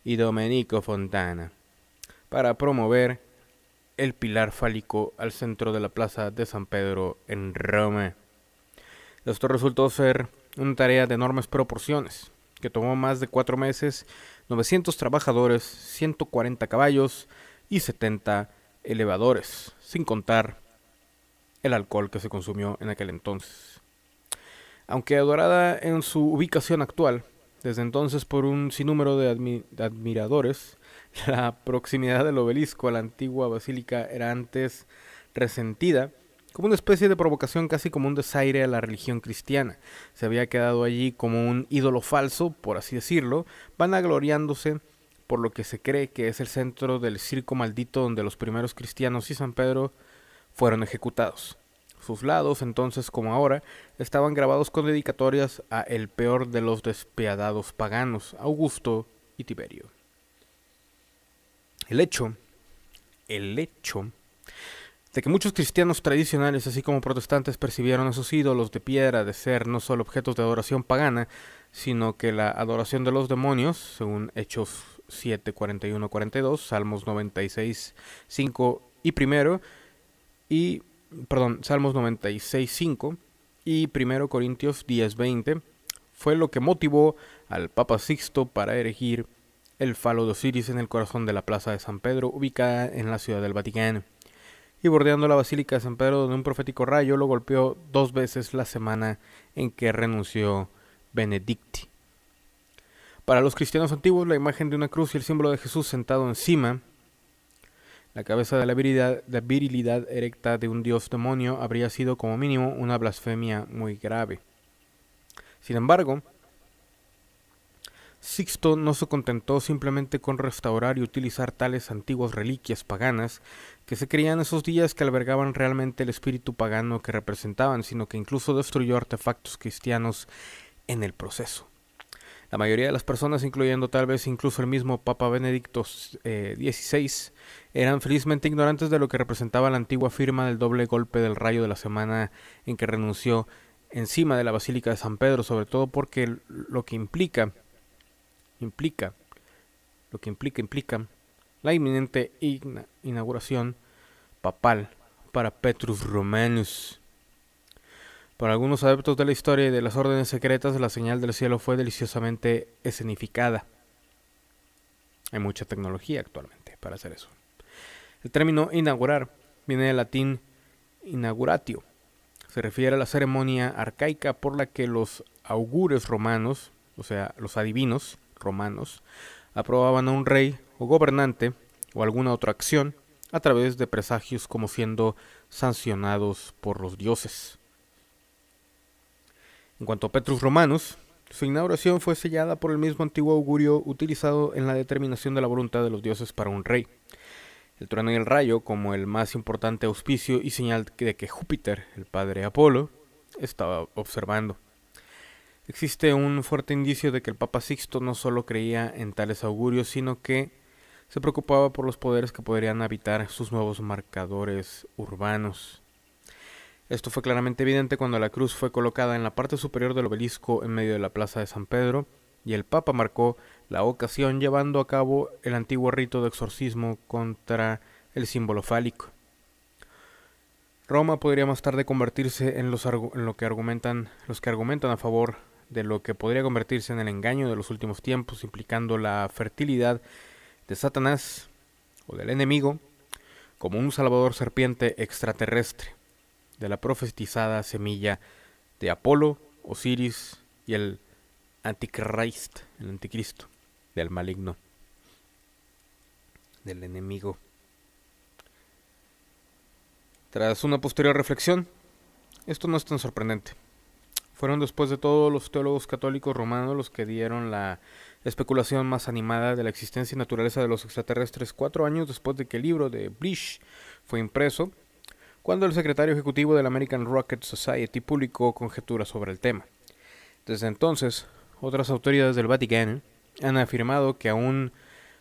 y Domenico Fontana, para promover el pilar fálico al centro de la plaza de San Pedro en Roma. Esto resultó ser una tarea de enormes proporciones, que tomó más de cuatro meses, 900 trabajadores, 140 caballos y 70 elevadores, sin contar el alcohol que se consumió en aquel entonces. Aunque adorada en su ubicación actual, desde entonces por un sinnúmero de, admiradores, la proximidad del obelisco a la antigua basílica era antes resentida como una especie de provocación casi como un desaire a la religión cristiana. Se había quedado allí como un ídolo falso, por así decirlo, vanagloriándose por lo que se cree que es el centro del circo maldito donde los primeros cristianos y San Pedro fueron ejecutados. Sus lados, entonces como ahora, estaban grabados con dedicatorias a el peor de los despiadados paganos, Augusto y Tiberio. El hecho, el hecho, de que muchos cristianos tradicionales, así como protestantes, percibieron a sus ídolos de piedra de ser no solo objetos de adoración pagana, sino que la adoración de los demonios, según Hechos 7, 41, 42, Salmos 96, 5 y primero, y perdón, Salmos 96, 5 y 1 Corintios 10, 20 fue lo que motivó al Papa Sixto para erigir el falo de Osiris en el corazón de la plaza de San Pedro, ubicada en la ciudad del Vaticano, y bordeando la Basílica de San Pedro, donde un profético rayo lo golpeó dos veces la semana en que renunció Benedicti. Para los cristianos antiguos, la imagen de una cruz y el símbolo de Jesús sentado encima la cabeza de la virilidad, erecta de un dios demonio habría sido como mínimo una blasfemia muy grave. Sin embargo, Sixto no se contentó simplemente con restaurar y utilizar tales antiguas reliquias paganas que se creían esos días que albergaban realmente el espíritu pagano que representaban, sino que incluso destruyó artefactos cristianos en el proceso. La mayoría de las personas, incluyendo tal vez incluso el mismo Papa Benedicto XVI, eh, eran felizmente ignorantes de lo que representaba la antigua firma del doble golpe del rayo de la semana en que renunció encima de la Basílica de San Pedro, sobre todo porque lo que implica, implica, lo que implica, implica la inminente inauguración papal para Petrus Romanus. Para algunos adeptos de la historia y de las órdenes secretas, la señal del cielo fue deliciosamente escenificada. Hay mucha tecnología actualmente para hacer eso. El término inaugurar viene del latín inauguratio. Se refiere a la ceremonia arcaica por la que los augures romanos, o sea, los adivinos romanos, aprobaban a un rey o gobernante o alguna otra acción a través de presagios como siendo sancionados por los dioses. En cuanto a Petrus Romanus, su inauguración fue sellada por el mismo antiguo augurio utilizado en la determinación de la voluntad de los dioses para un rey. El trueno y el rayo como el más importante auspicio y señal de que Júpiter, el padre Apolo, estaba observando. Existe un fuerte indicio de que el Papa Sixto no solo creía en tales augurios, sino que se preocupaba por los poderes que podrían habitar sus nuevos marcadores urbanos. Esto fue claramente evidente cuando la cruz fue colocada en la parte superior del obelisco en medio de la plaza de San Pedro, y el Papa marcó la ocasión llevando a cabo el antiguo rito de exorcismo contra el símbolo fálico. Roma podría más tarde convertirse en, los en lo que argumentan los que argumentan a favor de lo que podría convertirse en el engaño de los últimos tiempos, implicando la fertilidad de Satanás o del enemigo como un salvador serpiente extraterrestre de la profetizada semilla de Apolo, Osiris y el Antichrist, el anticristo, del maligno, del enemigo. Tras una posterior reflexión, esto no es tan sorprendente. Fueron después de todo los teólogos católicos romanos los que dieron la especulación más animada de la existencia y naturaleza de los extraterrestres cuatro años después de que el libro de Blish fue impreso cuando el secretario ejecutivo de la American Rocket Society publicó conjeturas sobre el tema. Desde entonces, otras autoridades del Vaticano han afirmado que aún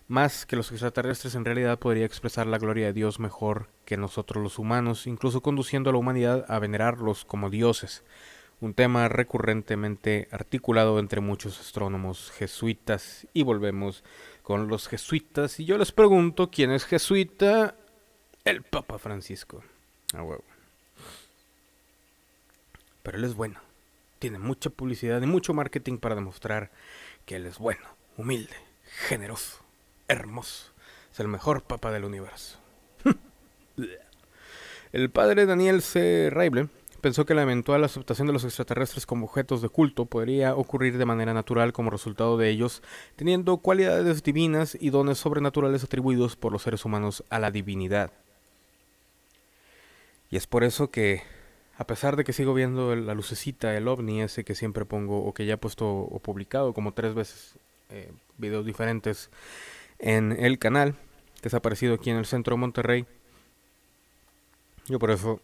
más que los extraterrestres en realidad podría expresar la gloria de Dios mejor que nosotros los humanos, incluso conduciendo a la humanidad a venerarlos como dioses, un tema recurrentemente articulado entre muchos astrónomos jesuitas. Y volvemos con los jesuitas, y yo les pregunto, ¿quién es jesuita? El Papa Francisco. A huevo. Pero él es bueno. Tiene mucha publicidad y mucho marketing para demostrar que él es bueno, humilde, generoso, hermoso. Es el mejor papa del universo. el padre Daniel C. Raible pensó que la eventual aceptación de los extraterrestres como objetos de culto podría ocurrir de manera natural como resultado de ellos, teniendo cualidades divinas y dones sobrenaturales atribuidos por los seres humanos a la divinidad. Y es por eso que, a pesar de que sigo viendo la lucecita, el ovni ese que siempre pongo, o que ya he puesto o publicado como tres veces eh, videos diferentes en el canal, que ha aparecido aquí en el centro de Monterrey, yo por eso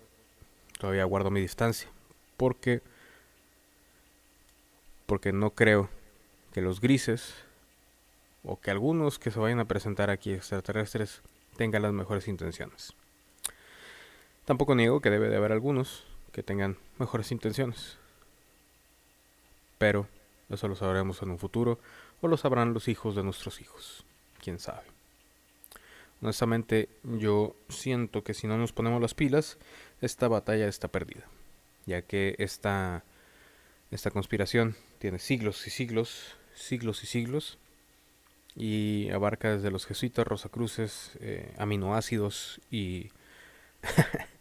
todavía guardo mi distancia. Porque, porque no creo que los grises, o que algunos que se vayan a presentar aquí extraterrestres, tengan las mejores intenciones. Tampoco niego que debe de haber algunos que tengan mejores intenciones. Pero eso lo sabremos en un futuro o lo sabrán los hijos de nuestros hijos. Quién sabe. Honestamente, yo siento que si no nos ponemos las pilas, esta batalla está perdida. Ya que esta, esta conspiración tiene siglos y siglos, siglos y siglos, y abarca desde los jesuitas, rosacruces, eh, aminoácidos y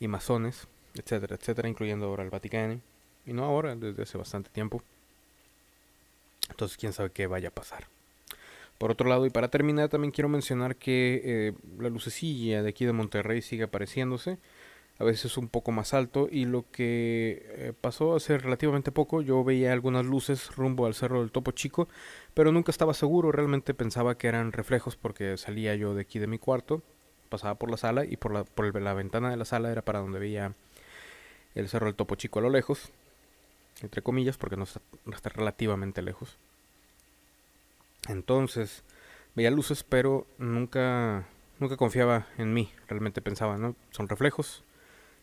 y masones, etcétera, etcétera, incluyendo ahora el Vaticano, y no ahora, desde hace bastante tiempo. Entonces, quién sabe qué vaya a pasar. Por otro lado, y para terminar, también quiero mencionar que eh, la lucecilla de aquí de Monterrey sigue apareciéndose. a veces un poco más alto y lo que eh, pasó hace relativamente poco yo veía algunas luces rumbo al cerro del Topo Chico pero nunca estaba seguro realmente pensaba que eran reflejos porque salía yo de aquí de mi cuarto pasaba por la sala y por la, por la ventana de la sala era para donde veía el cerro del Topo Chico a lo lejos entre comillas porque no está, no está relativamente lejos. Entonces veía luces pero nunca nunca confiaba en mí realmente pensaba no son reflejos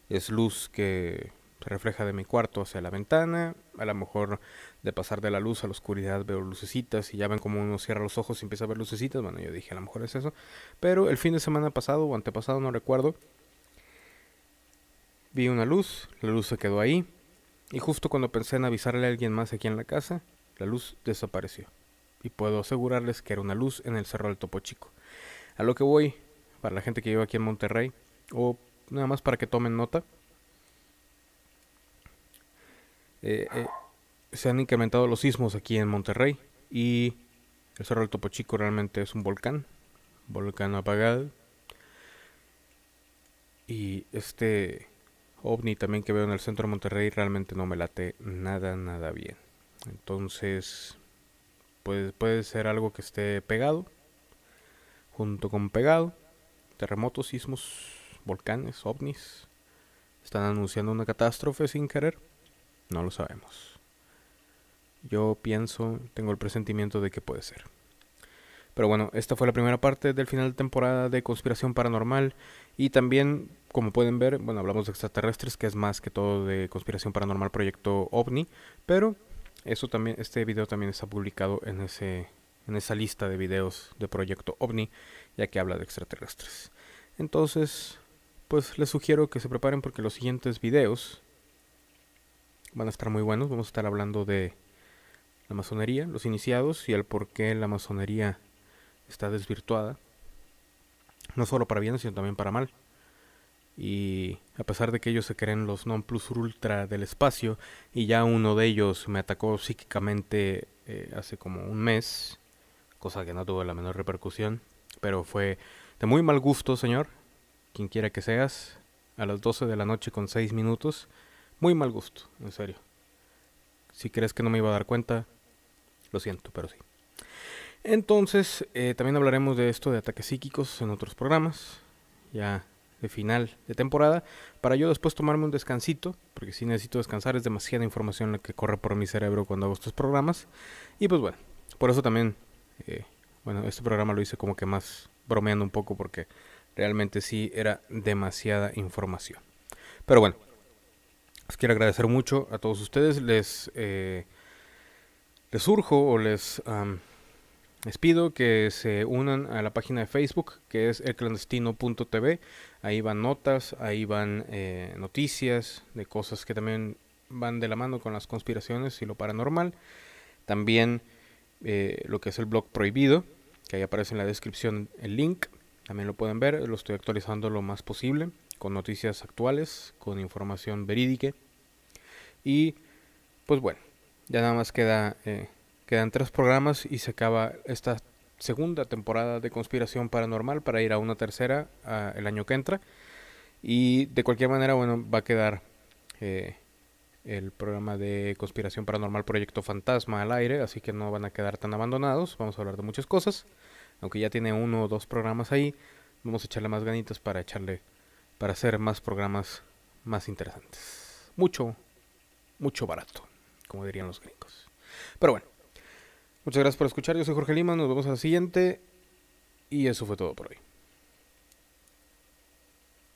es luz que se refleja de mi cuarto hacia la ventana, a lo mejor de pasar de la luz a la oscuridad veo lucecitas y ya ven como uno cierra los ojos y empieza a ver lucecitas, bueno yo dije a lo mejor es eso, pero el fin de semana pasado o antepasado no recuerdo, vi una luz, la luz se quedó ahí y justo cuando pensé en avisarle a alguien más aquí en la casa, la luz desapareció y puedo asegurarles que era una luz en el Cerro del Topo Chico. A lo que voy, para la gente que vive aquí en Monterrey o nada más para que tomen nota. Eh, eh, se han incrementado los sismos aquí en Monterrey y el Cerro del Topo Chico realmente es un volcán, volcán apagado. Y este ovni también que veo en el centro de Monterrey realmente no me late nada, nada bien. Entonces, pues puede ser algo que esté pegado, junto con pegado, terremotos, sismos, volcanes, ovnis. ¿Están anunciando una catástrofe sin querer? No lo sabemos. Yo pienso, tengo el presentimiento de que puede ser. Pero bueno, esta fue la primera parte del final de temporada de Conspiración Paranormal. Y también, como pueden ver, bueno, hablamos de extraterrestres, que es más que todo de Conspiración Paranormal Proyecto OVNI. Pero eso también, este video también está publicado en, ese, en esa lista de videos de Proyecto OVNI, ya que habla de extraterrestres. Entonces, pues les sugiero que se preparen porque los siguientes videos van a estar muy buenos. Vamos a estar hablando de la masonería, los iniciados y el por qué la masonería está desvirtuada. No solo para bien, sino también para mal. Y a pesar de que ellos se creen los non plus ultra del espacio, y ya uno de ellos me atacó psíquicamente eh, hace como un mes, cosa que no tuvo la menor repercusión, pero fue de muy mal gusto, señor, quien quiera que seas, a las 12 de la noche con 6 minutos. Muy mal gusto, en serio. Si crees que no me iba a dar cuenta, lo siento, pero sí. Entonces, eh, también hablaremos de esto de ataques psíquicos en otros programas, ya de final de temporada, para yo después tomarme un descansito, porque si necesito descansar, es demasiada información la que corre por mi cerebro cuando hago estos programas. Y pues bueno, por eso también, eh, bueno, este programa lo hice como que más bromeando un poco, porque Realmente sí era demasiada información. Pero bueno, les quiero agradecer mucho a todos ustedes. Les, eh, les surjo o les, les pido que se unan a la página de Facebook que es elclandestino.tv. Ahí van notas, ahí van eh, noticias de cosas que también van de la mano con las conspiraciones y lo paranormal. También eh, lo que es el blog prohibido, que ahí aparece en la descripción el link. También lo pueden ver, lo estoy actualizando lo más posible, con noticias actuales, con información verídica. Y pues bueno, ya nada más queda, eh, quedan tres programas y se acaba esta segunda temporada de Conspiración Paranormal para ir a una tercera el año que entra. Y de cualquier manera, bueno, va a quedar eh, el programa de Conspiración Paranormal Proyecto Fantasma al aire, así que no van a quedar tan abandonados. Vamos a hablar de muchas cosas aunque ya tiene uno o dos programas ahí, vamos a echarle más ganitas para echarle, para hacer más programas más interesantes. Mucho, mucho barato, como dirían los gringos. Pero bueno, muchas gracias por escuchar. Yo soy Jorge Lima, nos vemos a la siguiente. Y eso fue todo por hoy.